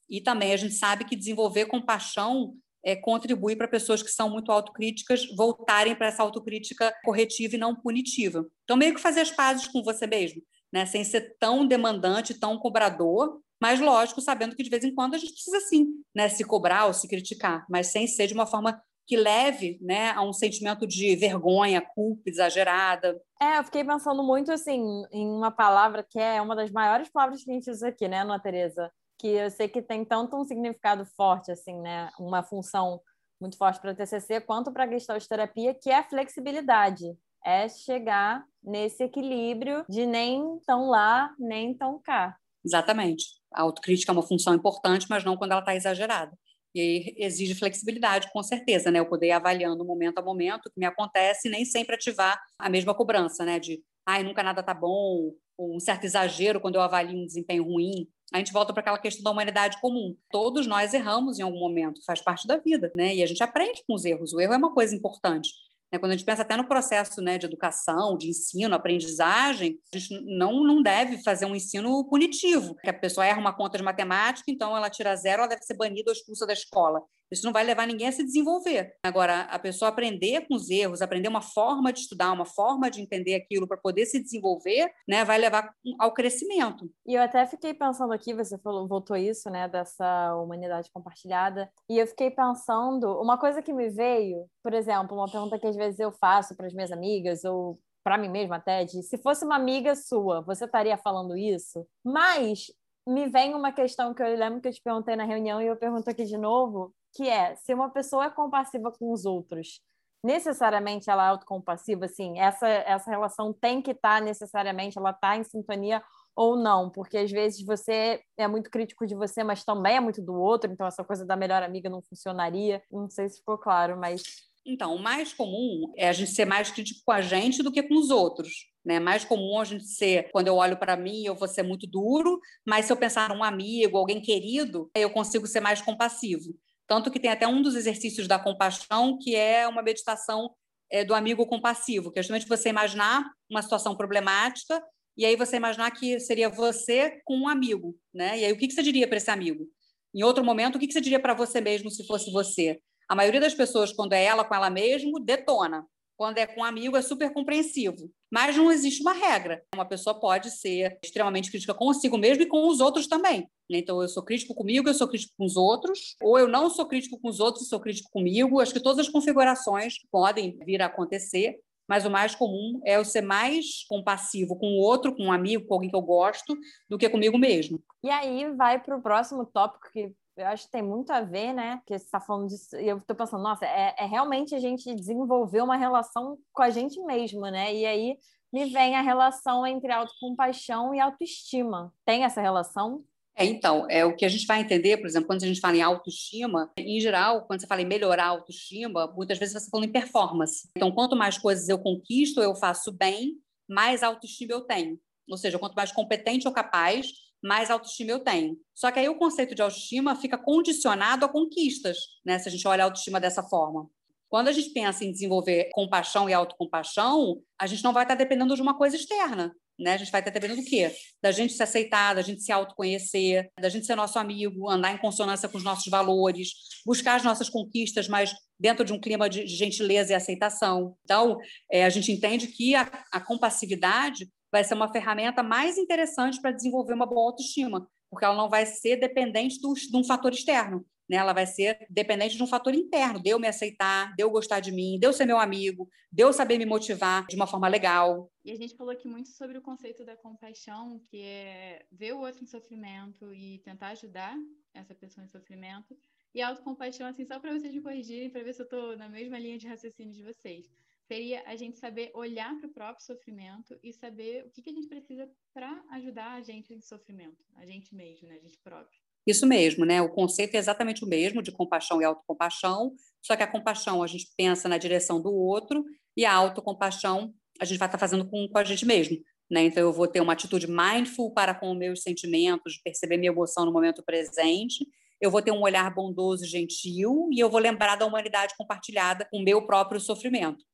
E também a gente sabe que desenvolver compaixão é, contribui para pessoas que são muito autocríticas voltarem para essa autocrítica corretiva e não punitiva. Então, meio que fazer as pazes com você mesmo né, sem ser tão demandante, tão cobrador, mas lógico, sabendo que de vez em quando a gente precisa sim, né, se cobrar ou se criticar, mas sem ser de uma forma que leve, né, a um sentimento de vergonha, culpa exagerada. É, eu fiquei pensando muito assim em uma palavra que é uma das maiores palavras que a gente usa aqui, né, Ana Teresa, que eu sei que tem tanto um significado forte assim, né, uma função muito forte para a TCC quanto para a Gestalt terapia, que é a flexibilidade é chegar nesse equilíbrio de nem tão lá, nem tão cá. Exatamente. A autocrítica é uma função importante, mas não quando ela está exagerada. E aí exige flexibilidade, com certeza, né? Eu poder ir avaliando momento a momento o que me acontece e nem sempre ativar a mesma cobrança, né? De, ai, nunca nada tá bom, ou um certo exagero quando eu avalio um desempenho ruim. A gente volta para aquela questão da humanidade comum. Todos nós erramos em algum momento, faz parte da vida, né? E a gente aprende com os erros. O erro é uma coisa importante. Né, quando a gente pensa até no processo né, de educação, de ensino, aprendizagem, a gente não, não deve fazer um ensino punitivo, que a pessoa erra uma conta de matemática, então ela tira zero, ela deve ser banida ou expulsa da escola. Isso não vai levar ninguém a se desenvolver. Agora, a pessoa aprender com os erros, aprender uma forma de estudar, uma forma de entender aquilo para poder se desenvolver, né, vai levar ao crescimento. E eu até fiquei pensando aqui, você falou, voltou isso, né, dessa humanidade compartilhada, e eu fiquei pensando, uma coisa que me veio, por exemplo, uma pergunta que às vezes eu faço para as minhas amigas ou para mim mesma até, de se fosse uma amiga sua, você estaria falando isso? Mas me vem uma questão que eu lembro que eu te perguntei na reunião e eu pergunto aqui de novo, que é se uma pessoa é compassiva com os outros, necessariamente ela é autocompassiva, assim, essa, essa relação tem que estar tá necessariamente, ela está em sintonia ou não, porque às vezes você é muito crítico de você, mas também é muito do outro, então essa coisa da melhor amiga não funcionaria. Não sei se ficou claro, mas. Então, o mais comum é a gente ser mais crítico com a gente do que com os outros. Né? Mais comum a gente ser, quando eu olho para mim, eu vou ser muito duro, mas se eu pensar num amigo, alguém querido, eu consigo ser mais compassivo. Tanto que tem até um dos exercícios da compaixão, que é uma meditação é, do amigo compassivo, que é justamente você imaginar uma situação problemática e aí você imaginar que seria você com um amigo, né? E aí o que, que você diria para esse amigo? Em outro momento, o que, que você diria para você mesmo se fosse você? A maioria das pessoas, quando é ela com ela mesmo, detona. Quando é com um amigo, é super compreensivo. Mas não existe uma regra. Uma pessoa pode ser extremamente crítica consigo mesmo e com os outros também. Então, eu sou crítico comigo, eu sou crítico com os outros, ou eu não sou crítico com os outros e sou crítico comigo. Acho que todas as configurações podem vir a acontecer, mas o mais comum é eu ser mais compassivo com o outro, com um amigo, com alguém que eu gosto, do que comigo mesmo. E aí vai para o próximo tópico que eu acho que tem muito a ver, né? Porque você está falando disso, e eu estou pensando, nossa, é, é realmente a gente desenvolver uma relação com a gente mesmo, né? E aí me vem a relação entre autocompaixão e autoestima. Tem essa relação? É, então, é o que a gente vai entender, por exemplo, quando a gente fala em autoestima, em geral, quando você fala em melhorar a autoestima, muitas vezes você está falando em performance. Então, quanto mais coisas eu conquisto, eu faço bem, mais autoestima eu tenho. Ou seja, quanto mais competente ou capaz, mais autoestima eu tenho. Só que aí o conceito de autoestima fica condicionado a conquistas, né? Se a gente olha a autoestima dessa forma. Quando a gente pensa em desenvolver compaixão e autocompaixão, a gente não vai estar dependendo de uma coisa externa. Né? A gente vai estar dependendo do quê? Da gente se aceitar, da gente se autoconhecer, da gente ser nosso amigo, andar em consonância com os nossos valores, buscar as nossas conquistas, mas dentro de um clima de, gentileza e aceitação. Então, é, a gente entende que a, a compassividade vai ser uma ferramenta mais interessante para desenvolver uma boa autoestima, porque ela não vai ser dependente do, de um fator externo né? Ela vai ser dependente de um fator interno, de eu me aceitar, de eu gostar de mim, de eu ser meu amigo, de eu saber me motivar de uma forma legal. E a gente falou aqui muito sobre o conceito da compaixão, que é ver o outro em sofrimento e tentar ajudar essa pessoa em sofrimento. E a autocompaixão, assim, só para vocês me corrigirem, para ver se eu estou na mesma linha de raciocínio de vocês, seria a gente saber olhar para o próprio sofrimento e saber o que, que a gente precisa para ajudar a gente em sofrimento, a gente mesmo, né, a gente próprio. Isso mesmo, né? O conceito é exatamente o mesmo de compaixão e autocompaixão, só que a compaixão a gente pensa na direção do outro e a autocompaixão a gente vai estar fazendo com, com a gente mesmo. Né? Então, eu vou ter uma atitude mindful para com meus sentimentos, perceber minha emoção no momento presente. Eu vou ter um olhar bondoso e gentil e eu vou lembrar da humanidade compartilhada com o meu próprio sofrimento.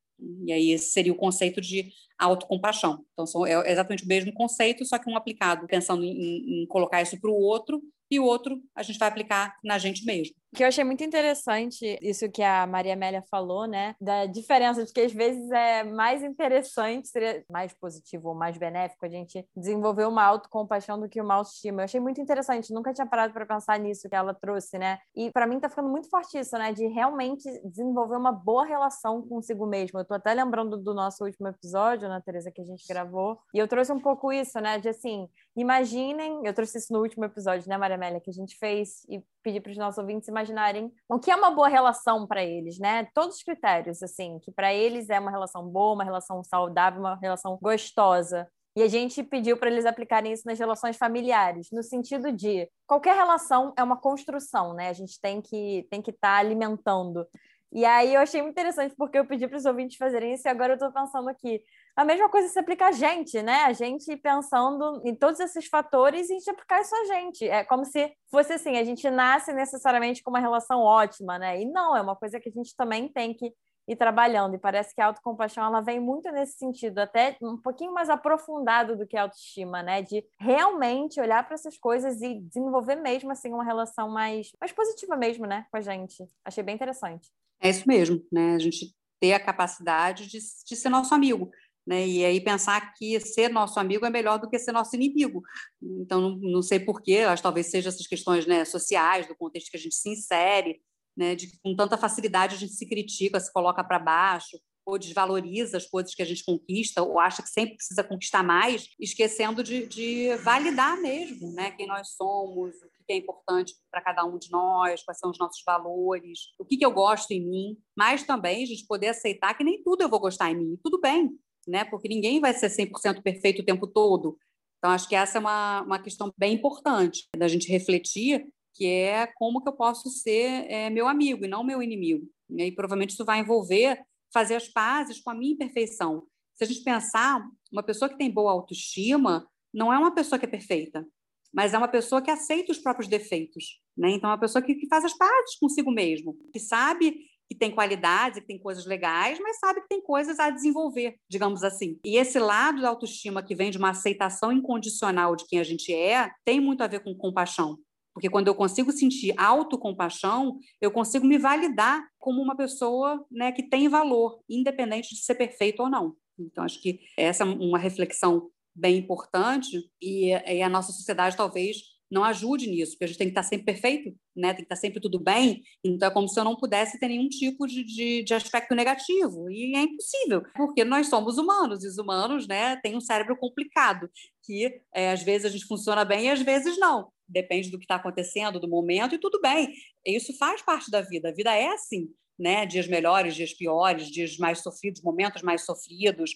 E aí esse seria o conceito de autocompaixão. Então, são, é exatamente o mesmo conceito, só que um aplicado pensando em, em colocar isso para o outro e o outro a gente vai aplicar na gente mesmo. Que eu achei muito interessante isso que a Maria Amélia falou, né? Da diferença de que às vezes é mais interessante, seria mais positivo ou mais benéfico a gente desenvolver uma autocompaixão do que uma autoestima. Eu achei muito interessante, nunca tinha parado para pensar nisso que ela trouxe, né? E para mim tá ficando muito forte isso, né? De realmente desenvolver uma boa relação consigo mesmo. Eu tô até lembrando do nosso último episódio, na né, Teresa, que a gente gravou, e eu trouxe um pouco isso, né? De assim, imaginem, eu trouxe isso no último episódio, né, Maria Amélia, que a gente fez e pedi para os nossos ouvintes imaginarem o que é uma boa relação para eles, né? Todos os critérios, assim, que para eles é uma relação boa, uma relação saudável, uma relação gostosa. E a gente pediu para eles aplicarem isso nas relações familiares, no sentido de qualquer relação é uma construção, né? A gente tem que tem que estar tá alimentando. E aí eu achei muito interessante porque eu pedi para os ouvintes fazerem isso e agora eu estou pensando aqui. A mesma coisa se aplica a gente, né? A gente pensando em todos esses fatores e a gente aplicar isso a gente. É como se fosse assim, a gente nasce necessariamente com uma relação ótima, né? E não, é uma coisa que a gente também tem que ir trabalhando. E parece que a autocompaixão ela vem muito nesse sentido, até um pouquinho mais aprofundado do que a autoestima, né? De realmente olhar para essas coisas e desenvolver mesmo assim uma relação mais, mais positiva mesmo, né, com a gente. Achei bem interessante. É isso mesmo, né? A gente ter a capacidade de, de ser nosso amigo. Né? E aí pensar que ser nosso amigo é melhor do que ser nosso inimigo. Então, não, não sei porquê, acho que talvez seja essas questões né, sociais, do contexto que a gente se insere, né, de com tanta facilidade a gente se critica, se coloca para baixo, ou desvaloriza as coisas que a gente conquista, ou acha que sempre precisa conquistar mais, esquecendo de, de validar mesmo né, quem nós somos, que é importante para cada um de nós, quais são os nossos valores, o que, que eu gosto em mim, mas também a gente poder aceitar que nem tudo eu vou gostar em mim. Tudo bem, né? porque ninguém vai ser 100% perfeito o tempo todo. Então, acho que essa é uma, uma questão bem importante da gente refletir, que é como que eu posso ser é, meu amigo e não meu inimigo. E aí, provavelmente isso vai envolver fazer as pazes com a minha imperfeição. Se a gente pensar, uma pessoa que tem boa autoestima não é uma pessoa que é perfeita mas é uma pessoa que aceita os próprios defeitos. Né? Então, é uma pessoa que, que faz as pazes consigo mesmo, que sabe que tem qualidades, que tem coisas legais, mas sabe que tem coisas a desenvolver, digamos assim. E esse lado da autoestima que vem de uma aceitação incondicional de quem a gente é, tem muito a ver com compaixão. Porque quando eu consigo sentir autocompaixão, eu consigo me validar como uma pessoa né, que tem valor, independente de ser perfeito ou não. Então, acho que essa é uma reflexão bem importante e, e, a nossa sociedade talvez não ajude nisso, porque a gente tem que estar sempre perfeito, né? tem que estar sempre tudo bem, então é como se eu não pudesse ter nenhum tipo de, de, de aspecto negativo, e é impossível, porque nós somos humanos, e os humanos né, têm um cérebro complicado, que é, às vezes a gente funciona bem e às vezes não. depende do que está acontecendo, do momento, e tudo bem. Isso faz parte da vida. A vida é assim, né? Dias melhores, dias piores, dias mais sofridos, momentos mais sofridos.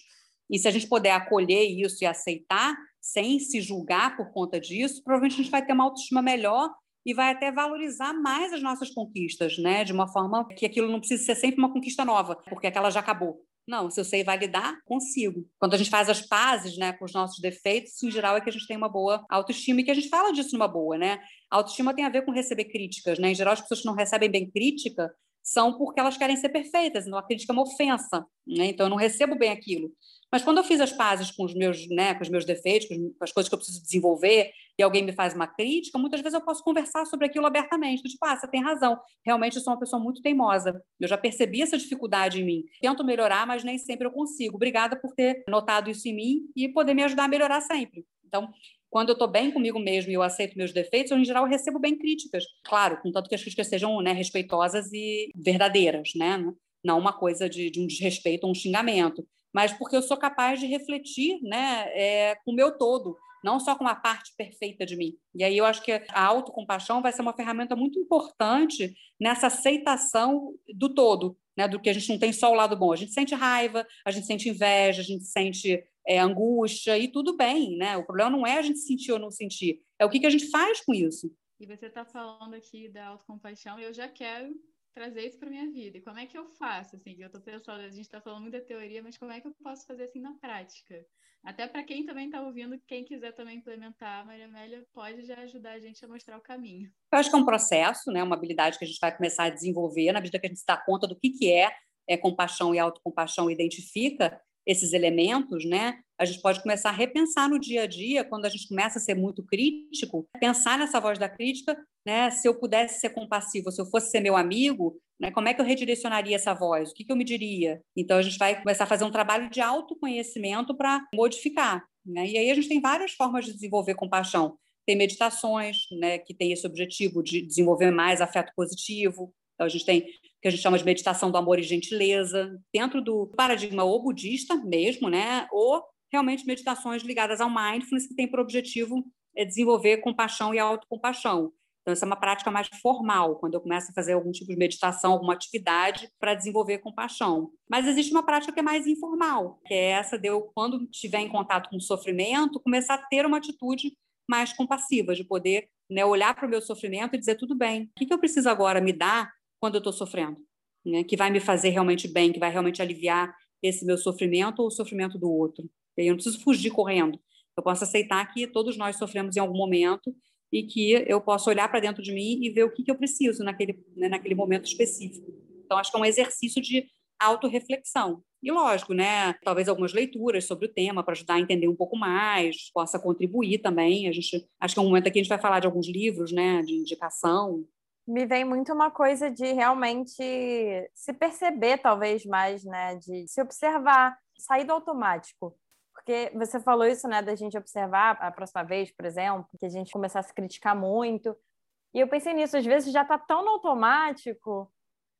E se a gente puder acolher isso e aceitar, sem se julgar por conta disso, provavelmente a gente vai ter uma autoestima melhor e vai até valorizar mais as nossas conquistas, né? De uma forma que aquilo não precisa ser sempre uma conquista nova, porque aquela já acabou. Não, se eu sei validar, consigo. Quando a gente faz as pazes né, com os nossos defeitos, em geral é que a gente tem uma boa autoestima e que a gente fala disso numa boa, né? A autoestima tem a ver com receber críticas, né? Em geral, as pessoas que não recebem bem crítica são porque elas querem ser perfeitas, então a crítica é uma ofensa, né? Então eu não recebo bem aquilo. Mas quando eu fiz as pazes com os meus, né, com os meus defeitos, com as coisas que eu preciso desenvolver, e alguém me faz uma crítica, muitas vezes eu posso conversar sobre aquilo abertamente. Tipo, ah, você tem razão. Realmente eu sou uma pessoa muito teimosa. Eu já percebi essa dificuldade em mim. Tento melhorar, mas nem sempre eu consigo. Obrigada por ter notado isso em mim e poder me ajudar a melhorar sempre. Então, quando eu estou bem comigo mesmo e eu aceito meus defeitos, eu, em geral, recebo bem críticas. Claro, contanto que as críticas sejam né, respeitosas e verdadeiras, né? Não uma coisa de, de um desrespeito ou um xingamento mas porque eu sou capaz de refletir né, é, com o meu todo, não só com a parte perfeita de mim. E aí eu acho que a autocompaixão vai ser uma ferramenta muito importante nessa aceitação do todo, né, do que a gente não tem só o lado bom. A gente sente raiva, a gente sente inveja, a gente sente é, angústia, e tudo bem. Né? O problema não é a gente sentir ou não sentir, é o que, que a gente faz com isso. E você está falando aqui da autocompaixão, eu já quero trazer isso para minha vida. E como é que eu faço? Assim, eu estou pensando, a gente está falando muito da teoria, mas como é que eu posso fazer assim na prática? Até para quem também está ouvindo, quem quiser também implementar, a Maria Amélia pode já ajudar a gente a mostrar o caminho. Eu acho que é um processo, né? uma habilidade que a gente vai começar a desenvolver na medida que a gente se dá conta do que, que é, é compaixão e autocompaixão, identifica esses elementos, né? A gente pode começar a repensar no dia a dia, quando a gente começa a ser muito crítico, pensar nessa voz da crítica, né? Se eu pudesse ser compassivo, se eu fosse ser meu amigo, né? Como é que eu redirecionaria essa voz? O que, que eu me diria? Então a gente vai começar a fazer um trabalho de autoconhecimento para modificar, né? E aí a gente tem várias formas de desenvolver compaixão. Tem meditações, né? Que tem esse objetivo de desenvolver mais afeto positivo. Então a gente tem que a gente chama de meditação do amor e gentileza, dentro do paradigma ou budista mesmo, né? Ou realmente meditações ligadas ao mindfulness, que tem por objetivo é desenvolver compaixão e autocompaixão. Então, essa é uma prática mais formal, quando eu começo a fazer algum tipo de meditação, alguma atividade para desenvolver compaixão. Mas existe uma prática que é mais informal, que é essa de eu, quando estiver em contato com o sofrimento, começar a ter uma atitude mais compassiva, de poder né, olhar para o meu sofrimento e dizer: tudo bem, o que, que eu preciso agora me dar quando eu estou sofrendo, né? que vai me fazer realmente bem, que vai realmente aliviar esse meu sofrimento ou o sofrimento do outro. Eu não preciso fugir correndo. Eu posso aceitar que todos nós sofremos em algum momento e que eu posso olhar para dentro de mim e ver o que, que eu preciso naquele, né, naquele momento específico. Então, acho que é um exercício de autorreflexão. E lógico, né? Talvez algumas leituras sobre o tema para ajudar a entender um pouco mais, possa contribuir também. A gente acho que é um momento aqui a gente vai falar de alguns livros, né, de indicação me vem muito uma coisa de realmente se perceber, talvez mais, né? De se observar, sair do automático. Porque você falou isso, né, da gente observar a próxima vez, por exemplo, que a gente começar a se criticar muito. E eu pensei nisso, às vezes já está tão no automático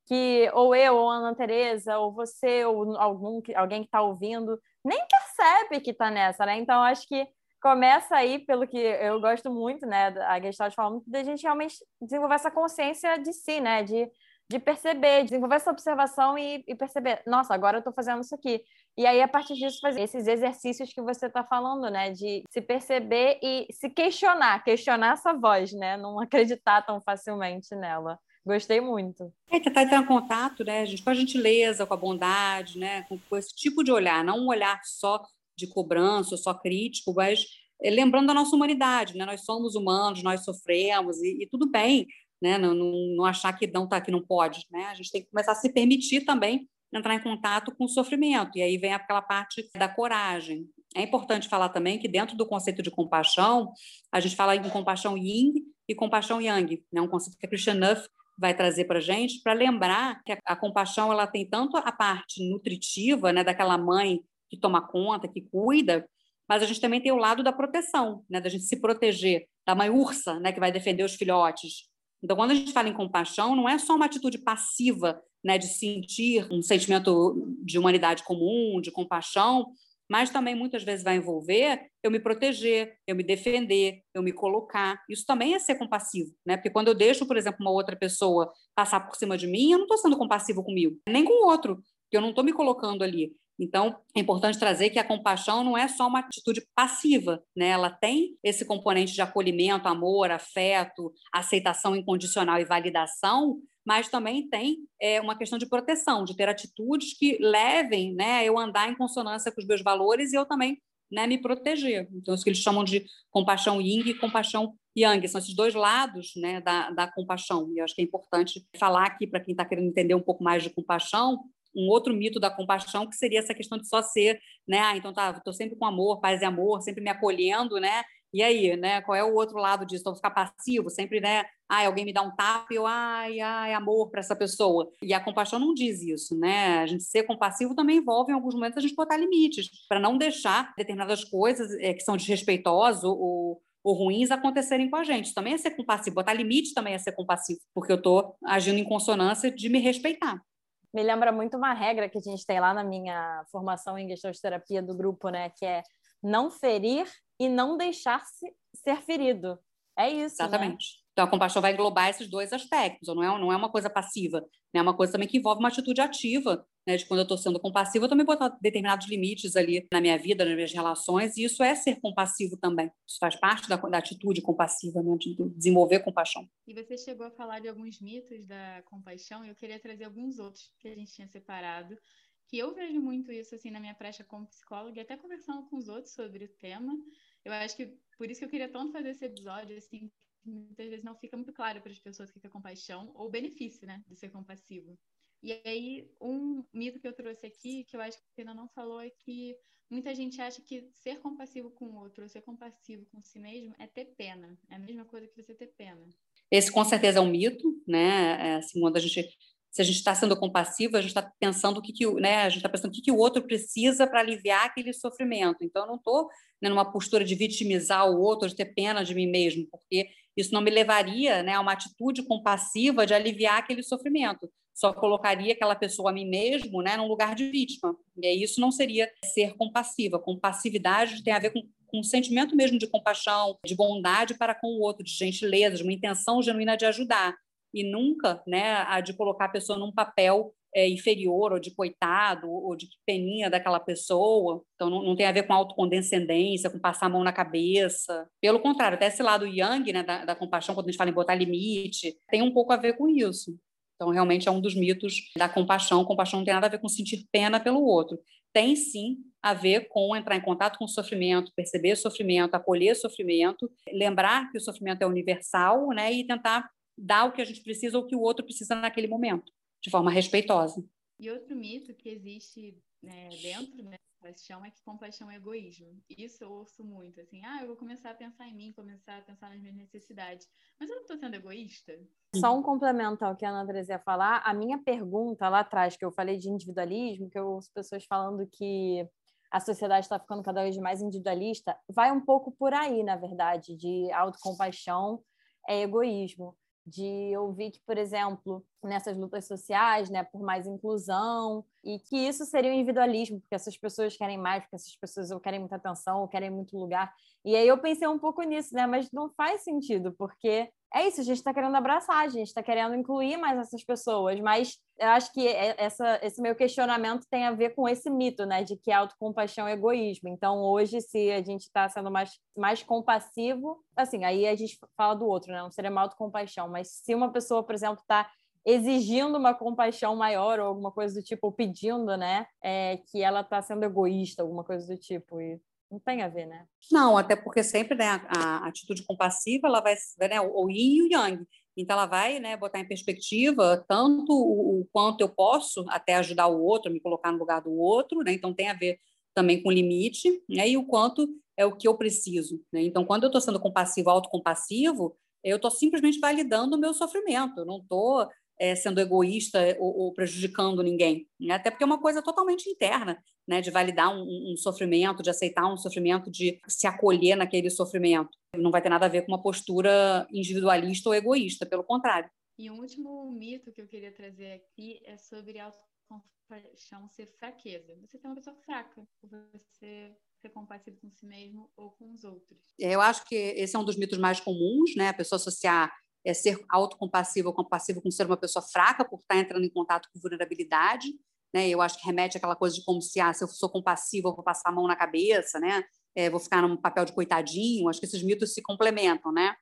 que ou eu, ou a Ana Tereza, ou você, ou algum, alguém que está ouvindo, nem percebe que está nessa, né? Então, acho que começa aí, pelo que eu gosto muito, né? A Gestalt fala muito da gente realmente desenvolver essa consciência de si, né? De, de perceber, desenvolver essa observação e, e perceber, nossa, agora eu estou fazendo isso aqui. E aí, a partir disso, fazer esses exercícios que você está falando, né? De se perceber e se questionar, questionar essa voz, né? Não acreditar tão facilmente nela. Gostei muito. É, tentar entrar em contato, né, gente, com a gentileza, com a bondade, né, com, com esse tipo de olhar, não um olhar só de cobrança, só crítico, mas eh, lembrando da nossa humanidade, né? Nós somos humanos, nós sofremos e, e tudo bem, né? Não, não, não, achar que não tá, que não pode, né? A gente tem que começar a se permitir também entrar em contato com o sofrimento e aí vem aquela parte da coragem. É importante falar também que dentro do conceito de compaixão a gente fala em compaixão Yin e compaixão Yang, né? Um conceito que a Christian Nuff vai trazer para a gente para lembrar que a, a compaixão ela tem tanto a parte nutritiva, né? Daquela mãe que toma conta, que cuida, mas a gente também tem o lado da proteção, né, da gente se proteger, da mãe ursa, né, que vai defender os filhotes. Então, quando a gente fala em compaixão, não é só uma atitude passiva, né, de sentir um sentimento de humanidade comum, de compaixão, mas também muitas vezes vai envolver eu me proteger, eu me defender, eu me colocar. Isso também é ser compassivo, né? Porque quando eu deixo, por exemplo, uma outra pessoa passar por cima de mim, eu não estou sendo compassivo comigo, nem com o outro, porque eu não estou me colocando ali. Então, é importante trazer que a compaixão não é só uma atitude passiva, né? Ela tem esse componente de acolhimento, amor, afeto, aceitação incondicional e validação, mas também tem é, uma questão de proteção, de ter atitudes que levem né, eu andar em consonância com os meus valores e eu também né, me proteger. Então, isso que eles chamam de compaixão yin e compaixão yang, são esses dois lados né, da, da compaixão. E eu acho que é importante falar aqui para quem está querendo entender um pouco mais de compaixão, um outro mito da compaixão, que seria essa questão de só ser, né? Ah, então tá, estou sempre com amor, paz e amor, sempre me acolhendo, né? E aí, né? Qual é o outro lado disso? Então, ficar passivo, sempre, né? Ai, alguém me dá um tapa e eu, ai, ai, amor para essa pessoa. E a compaixão não diz isso, né? A gente ser compassivo também envolve, em alguns momentos, a gente botar limites, para não deixar determinadas coisas é, que são desrespeitosas ou, ou ruins acontecerem com a gente. Também é ser compassivo. Botar limite também é ser compassivo, porque eu estou agindo em consonância de me respeitar me lembra muito uma regra que a gente tem lá na minha formação em gestão de terapia do grupo, né? Que é não ferir e não deixar-se ser ferido. É isso. Né? Exatamente. Né? Então, a compaixão vai englobar esses dois aspectos, não é, não é uma coisa passiva, né? é uma coisa também que envolve uma atitude ativa, né? de quando eu estou sendo compassiva, eu também botar determinados limites ali na minha vida, nas minhas relações, e isso é ser compassivo também. Isso faz parte da, da atitude compassiva, né? de desenvolver compaixão. E você chegou a falar de alguns mitos da compaixão, e eu queria trazer alguns outros que a gente tinha separado, que eu vejo muito isso assim na minha prática como psicóloga, e até conversando com os outros sobre o tema. Eu acho que por isso que eu queria tanto fazer esse episódio, assim, muitas vezes não fica muito claro para as pessoas o que é compaixão ou o benefício, né, de ser compassivo. E aí, um mito que eu trouxe aqui, que eu acho que a Pena não falou, é que muita gente acha que ser compassivo com o outro ou ser compassivo com si mesmo é ter pena. É a mesma coisa que você ter pena. Esse, com certeza, é um mito, né? É, assim, quando a gente se a gente está sendo compassivo, a gente está pensando o que, que né, a gente está pensando o que, que o outro precisa para aliviar aquele sofrimento. Então, eu não estou né, numa postura de vitimizar o outro, de ter pena de mim mesmo, porque isso não me levaria né, a uma atitude compassiva de aliviar aquele sofrimento. Só colocaria aquela pessoa a mim mesmo né, num lugar de vítima. E isso não seria ser compassiva. Compassividade tem a ver com, com um sentimento mesmo de compaixão, de bondade para com o outro, de gentileza, de uma intenção genuína de ajudar. E nunca né, a de colocar a pessoa num papel é, inferior, ou de coitado, ou de peninha daquela pessoa. Então, não, não, tem a ver com autocondescendência, com passar a mão na cabeça. Pelo contrário, até esse lado yang, né, da, da compaixão, quando a gente fala em botar limite, tem um pouco a ver com isso. Então, realmente é um dos mitos da compaixão. Compaixão não tem nada a ver com sentir pena pelo outro. Tem sim a ver com entrar em contato com o sofrimento, perceber o sofrimento, acolher o sofrimento, lembrar que o sofrimento é universal, né, e tentar dar o que a gente precisa ou o que o outro precisa naquele momento de forma respeitosa. E outro mito que existe né, dentro da compaixão é que compaixão é egoísmo. Isso eu ouço muito, assim, ah, eu vou começar a pensar em mim, começar a pensar nas minhas necessidades. Mas eu não estou sendo egoísta? Só um complemento ao que a Ana Teresa ia falar, a minha pergunta lá atrás, que eu falei de individualismo, que eu ouço pessoas falando que a sociedade está ficando cada vez mais individualista, vai um pouco por aí, na verdade, de autocompaixão é egoísmo de ouvir que, por exemplo, nessas lutas sociais, né, por mais inclusão, e que isso seria o um individualismo, porque essas pessoas querem mais, porque essas pessoas ou querem muita atenção, ou querem muito lugar. E aí eu pensei um pouco nisso, né, mas não faz sentido, porque é isso, a gente está querendo abraçar, a gente está querendo incluir mais essas pessoas, mas eu acho que é, essa, esse meu questionamento tem a ver com esse mito, né, de que autocompaixão é egoísmo. Então, hoje, se a gente está sendo mais, mais compassivo, assim, aí a gente fala do outro, né, não seria uma autocompaixão, mas se uma pessoa, por exemplo, está exigindo uma compaixão maior ou alguma coisa do tipo, ou pedindo, né, é, que ela está sendo egoísta, alguma coisa do tipo, e não tem a ver, né? Não, até porque sempre né, a, a atitude compassiva ela vai né, o yin e o yang. Então ela vai né, botar em perspectiva tanto o, o, quanto eu posso até ajudar o outro, me colocar no lugar do outro, né? Então tem a ver também com limite, né? E o quanto é o que eu preciso. Né? Então quando eu estou sendo compassivo, autocompassivo, eu estou simplesmente validando o meu sofrimento. Eu não estou é, sendo egoísta ou, ou, prejudicando ninguém, né? até porque é uma coisa totalmente interna, né? de validar um, um, sofrimento, de aceitar um sofrimento, de se acolher naquele sofrimento. Não vai ter nada a ver com uma postura individualista ou egoísta, pelo contrário. E um último mito que eu queria trazer aqui é sobre autocompaixão ser fraqueza. Você ser uma pessoa fraca, você ser compassivo com si mesmo ou com os outros. É, eu acho que esse é um dos mitos mais comuns, né? A pessoa associar é, ser autocompassivo ou compassivo com ser uma pessoa fraca por estar entrando em contato com vulnerabilidade. Né? Eu acho que remete àquela coisa de como se, ah, se eu sou compassivo, eu vou passar a mão na cabeça, né? É, vou ficar num papel de coitadinho. Acho que esses mitos se complementam, né?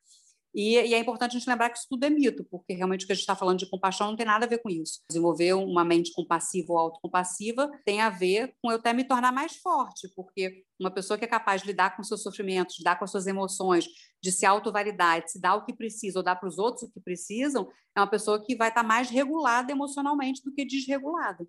E, e, é importante a gente lembrar que isso tudo é mito, porque realmente o que a gente está falando de compaixão não tem nada a ver com isso. Desenvolver uma mente compassiva ou autocompassiva tem a ver com eu até me tornar mais forte, porque uma pessoa que é capaz de lidar com seus sofrimentos, lidar com as suas emoções, de se autovalidar, de se dar o que precisa ou dar para os outros o que precisam, é uma pessoa que vai estar tá mais regulada emocionalmente do que desregulada.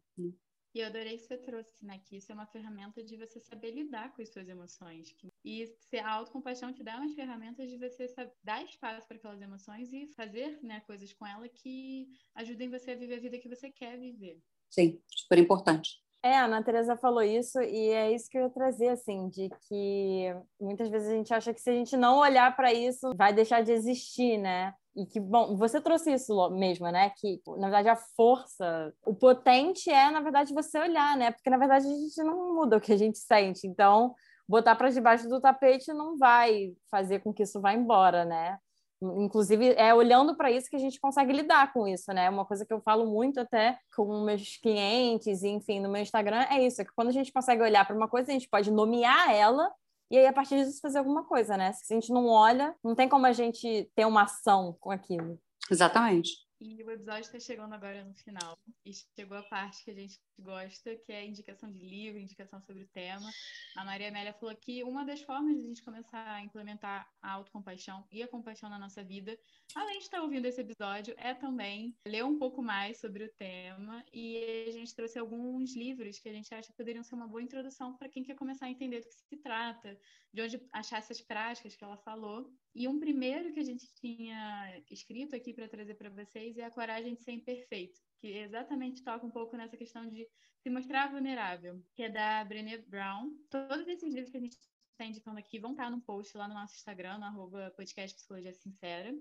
E eu adorei que você trouxe, né? Que isso é uma ferramenta de você saber lidar com as suas emoções. E se a autocompaixão te dá umas ferramentas de você dar espaço para aquelas emoções e fazer né, coisas com ela que ajudem você a viver a vida que você quer viver. Sim, super importante. É, a Ana Teresa falou isso e é isso que eu ia trazer, assim, de que muitas vezes a gente acha que se a gente não olhar para isso, vai deixar de existir, né? E que, bom, você trouxe isso mesmo, né? Que, na verdade, a força, o potente é, na verdade, você olhar, né? Porque, na verdade, a gente não muda o que a gente sente. Então, botar para debaixo do tapete não vai fazer com que isso vá embora, né? Inclusive, é olhando para isso que a gente consegue lidar com isso, né? Uma coisa que eu falo muito até com meus clientes, enfim, no meu Instagram, é isso: é que quando a gente consegue olhar para uma coisa, a gente pode nomear ela e aí, a partir disso, fazer alguma coisa, né? Se a gente não olha, não tem como a gente ter uma ação com aquilo. Exatamente. E o episódio está chegando agora no final. E chegou a parte que a gente gosta, que é indicação de livro, indicação sobre o tema. A Maria Amélia falou que uma das formas de a gente começar a implementar a autocompaixão e a compaixão na nossa vida, além de estar ouvindo esse episódio, é também ler um pouco mais sobre o tema. E a gente trouxe alguns livros que a gente acha que poderiam ser uma boa introdução para quem quer começar a entender do que se trata, de onde achar essas práticas que ela falou. E um primeiro que a gente tinha escrito aqui para trazer para vocês é A Coragem de Ser Imperfeito, que exatamente toca um pouco nessa questão de se mostrar vulnerável, que é da Brené Brown. Todos esses livros que a gente está indicando aqui vão estar no post lá no nosso Instagram, no arroba podcast Psicologia Sincera.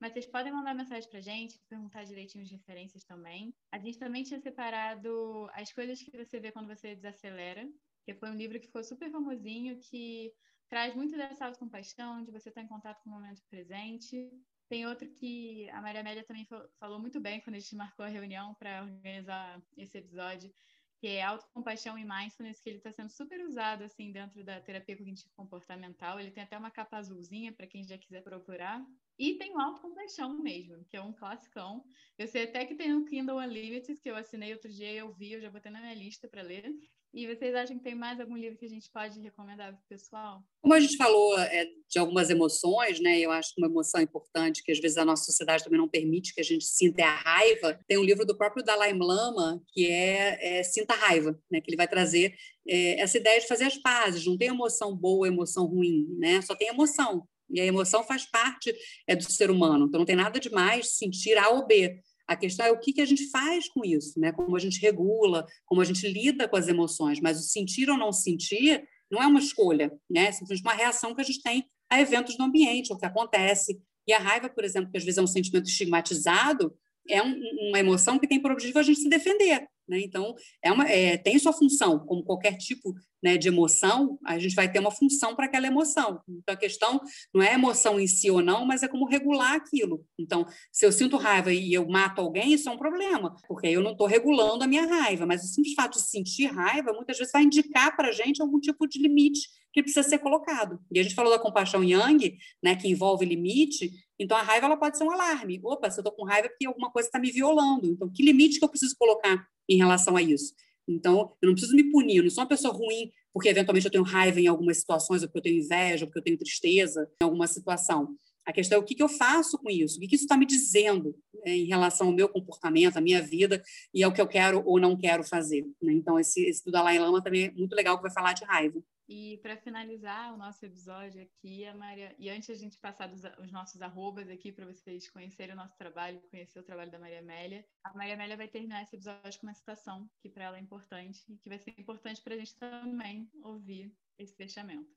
Mas vocês podem mandar mensagem para a gente, perguntar direitinho as referências também. A gente também tinha separado as coisas que você vê quando você desacelera, que foi um livro que ficou super famosinho, que traz muito dessa autocompaixão, de você estar em contato com o momento presente. Tem outro que a Maria Amélia também falou muito bem quando a gente marcou a reunião para organizar esse episódio, que é autocompaixão e mindfulness, que ele está sendo super usado assim dentro da terapia cognitivo comportamental. Ele tem até uma capa azulzinha para quem já quiser procurar. E tem o autocompaixão mesmo, que é um classicão. Eu sei até que tem o Kindle Unlimited, que eu assinei outro dia e eu vi, eu já botei na minha lista para ler. E vocês acham que tem mais algum livro que a gente pode recomendar para o pessoal? Como a gente falou é, de algumas emoções, né? Eu acho que uma emoção importante que às vezes a nossa sociedade também não permite que a gente sinta é a raiva. Tem um livro do próprio Dalai Lama que é, é Sinta Raiva, né? Que ele vai trazer é, essa ideia de fazer as pazes. Não tem emoção boa, emoção ruim, né? Só tem emoção. E a emoção faz parte é, do ser humano. Então não tem nada de mais sentir A ou B. A questão é o que, que a gente faz com isso, né? como a gente regula, como a gente lida com as emoções. Mas o sentir ou não sentir não é uma escolha, né? é simplesmente uma reação que a gente tem a eventos do ambiente, o que acontece. E a raiva, por exemplo, que às vezes é um sentimento estigmatizado, é um, uma emoção que tem por objetivo a gente se defender. Né? Então, é uma, é, tem sua função, como qualquer tipo né, de emoção, a gente vai ter uma função para aquela emoção. Então, a questão não é a emoção em si ou não, mas é como regular aquilo. Então, se eu sinto raiva e eu mato alguém, isso é um problema, porque eu não estou regulando a minha raiva. Mas o simples fato de sentir raiva, muitas vezes vai indicar para a gente algum tipo de limite que precisa ser colocado. E a gente falou da compaixão Yang, né, que envolve limite, então a raiva ela pode ser um alarme. Opa, se eu estou com raiva é porque alguma coisa está me violando. Então, que limite que eu preciso colocar em relação a isso. Então, eu não preciso me punir, eu não sou uma pessoa ruim porque eventualmente eu tenho raiva em algumas situações, ou porque eu tenho inveja, ou porque eu tenho tristeza em alguma situação. A questão é o que, eu faço com isso, o que, isso está me dizendo né, em relação ao meu comportamento, à minha vida e ao que eu quero ou não quero fazer. Né? Então, esse, esse do Dalai Lama também é muito legal, que vai falar de raiva. E para finalizar o nosso episódio aqui, a Maria, e antes a gente passar dos, os nossos arrobas aqui para vocês conhecerem o nosso trabalho, conhecer o trabalho da Maria Amélia, a Maria Amélia vai terminar esse episódio com uma citação que para ela é importante e que vai ser importante para a gente também ouvir esse fechamento.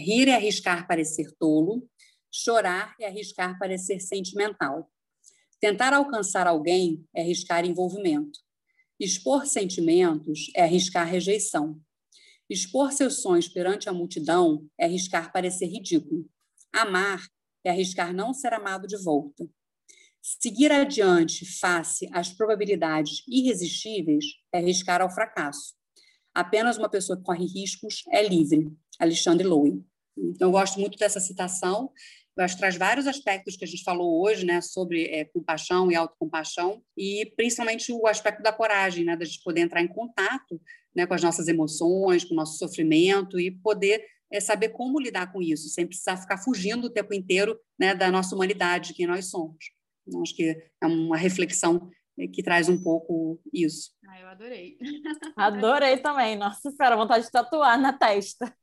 Rir é arriscar parecer tolo, chorar é arriscar parecer sentimental. Tentar alcançar alguém é arriscar envolvimento. Expor sentimentos é arriscar rejeição. Expor seus sonhos perante a multidão é arriscar parecer ridículo. Amar é arriscar não ser amado de volta. Seguir adiante face às probabilidades irresistíveis é arriscar ao fracasso. Apenas uma pessoa que corre riscos é livre. Alexandre Lowe. Então, eu gosto muito dessa citação. Acho que traz vários aspectos que a gente falou hoje, né, sobre é, compaixão e autocompaixão, e principalmente o aspecto da coragem, né, da gente poder entrar em contato né, com as nossas emoções, com o nosso sofrimento e poder é, saber como lidar com isso, sem precisar ficar fugindo o tempo inteiro né, da nossa humanidade, quem nós somos. Então, acho que é uma reflexão é, que traz um pouco isso. Ah, eu adorei. Adorei também. Nossa Senhora, vontade de tatuar na testa.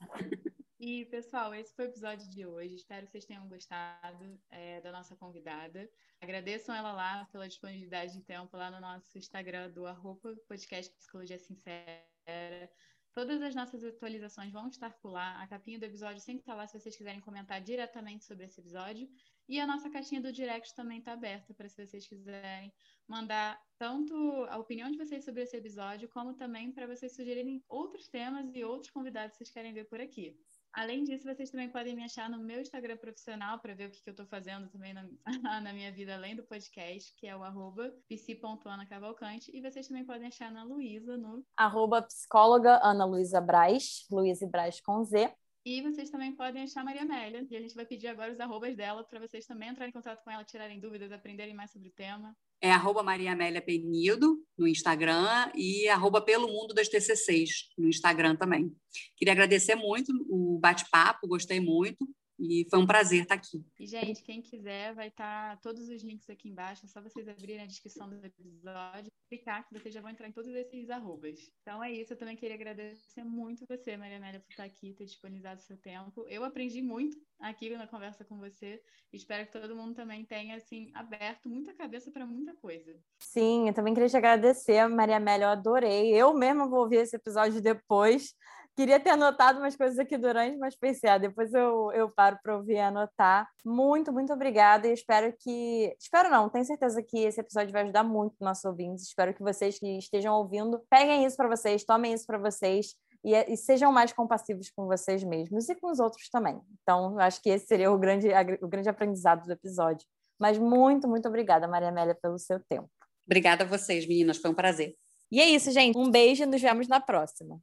E, pessoal, esse foi o episódio de hoje. Espero que vocês tenham gostado é, da nossa convidada. Agradeçam ela lá pela disponibilidade de tempo lá no nosso Instagram do arroba podcast Psicologia Sincera. Todas as nossas atualizações vão estar por lá. A capinha do episódio sempre está lá se vocês quiserem comentar diretamente sobre esse episódio. E a nossa caixinha do direct também está aberta para se vocês quiserem mandar tanto a opinião de vocês sobre esse episódio, como também para vocês sugerirem outros temas e outros convidados que vocês querem ver por aqui. Além disso, vocês também podem me achar no meu Instagram profissional para ver o que, que eu estou fazendo também na, na, minha vida, além do podcast, que é o arroba psi.anacavalcante. E vocês também podem achar na Luísa no... Arroba psicóloga Ana Luísa Braz, Luísa Braz com Z. E vocês também podem achar a Maria Amélia, e a gente vai pedir agora os arrobas dela para vocês também entrarem em contato com ela, tirarem dúvidas, aprenderem mais sobre o tema. É arroba Maria Amélia Penido no Instagram e arroba Pelo Mundo das TCCs no Instagram também. Queria agradecer muito o bate-papo, gostei muito. E foi um prazer estar aqui. E, gente, quem quiser, vai estar todos os links aqui embaixo. É só vocês abrirem a descrição do episódio, clicar, que vocês já vão entrar em todos esses arrobas. Então é isso. Eu também queria agradecer muito você, Maria Amélia, por estar aqui, ter disponibilizado seu tempo. Eu aprendi muito aqui na conversa com você. Espero que todo mundo também tenha, assim, aberto muita cabeça para muita coisa. Sim, eu também queria te agradecer, Maria Amélia. Eu adorei. Eu mesma vou ouvir esse episódio depois Queria ter anotado umas coisas aqui durante, mas pensei, ah, depois eu, eu paro para ouvir e anotar. Muito, muito obrigada e espero que. Espero não, tenho certeza que esse episódio vai ajudar muito nossos ouvintes. Espero que vocês que estejam ouvindo peguem isso para vocês, tomem isso para vocês. E, e, sejam mais compassivos com vocês mesmos e com os outros também. Então, acho que esse seria o grande, o grande aprendizado do episódio. Mas muito, muito obrigada, Maria Amélia, pelo seu tempo. Obrigada a vocês, meninas. Foi um prazer. E é isso, gente. Um beijo e nos vemos na próxima.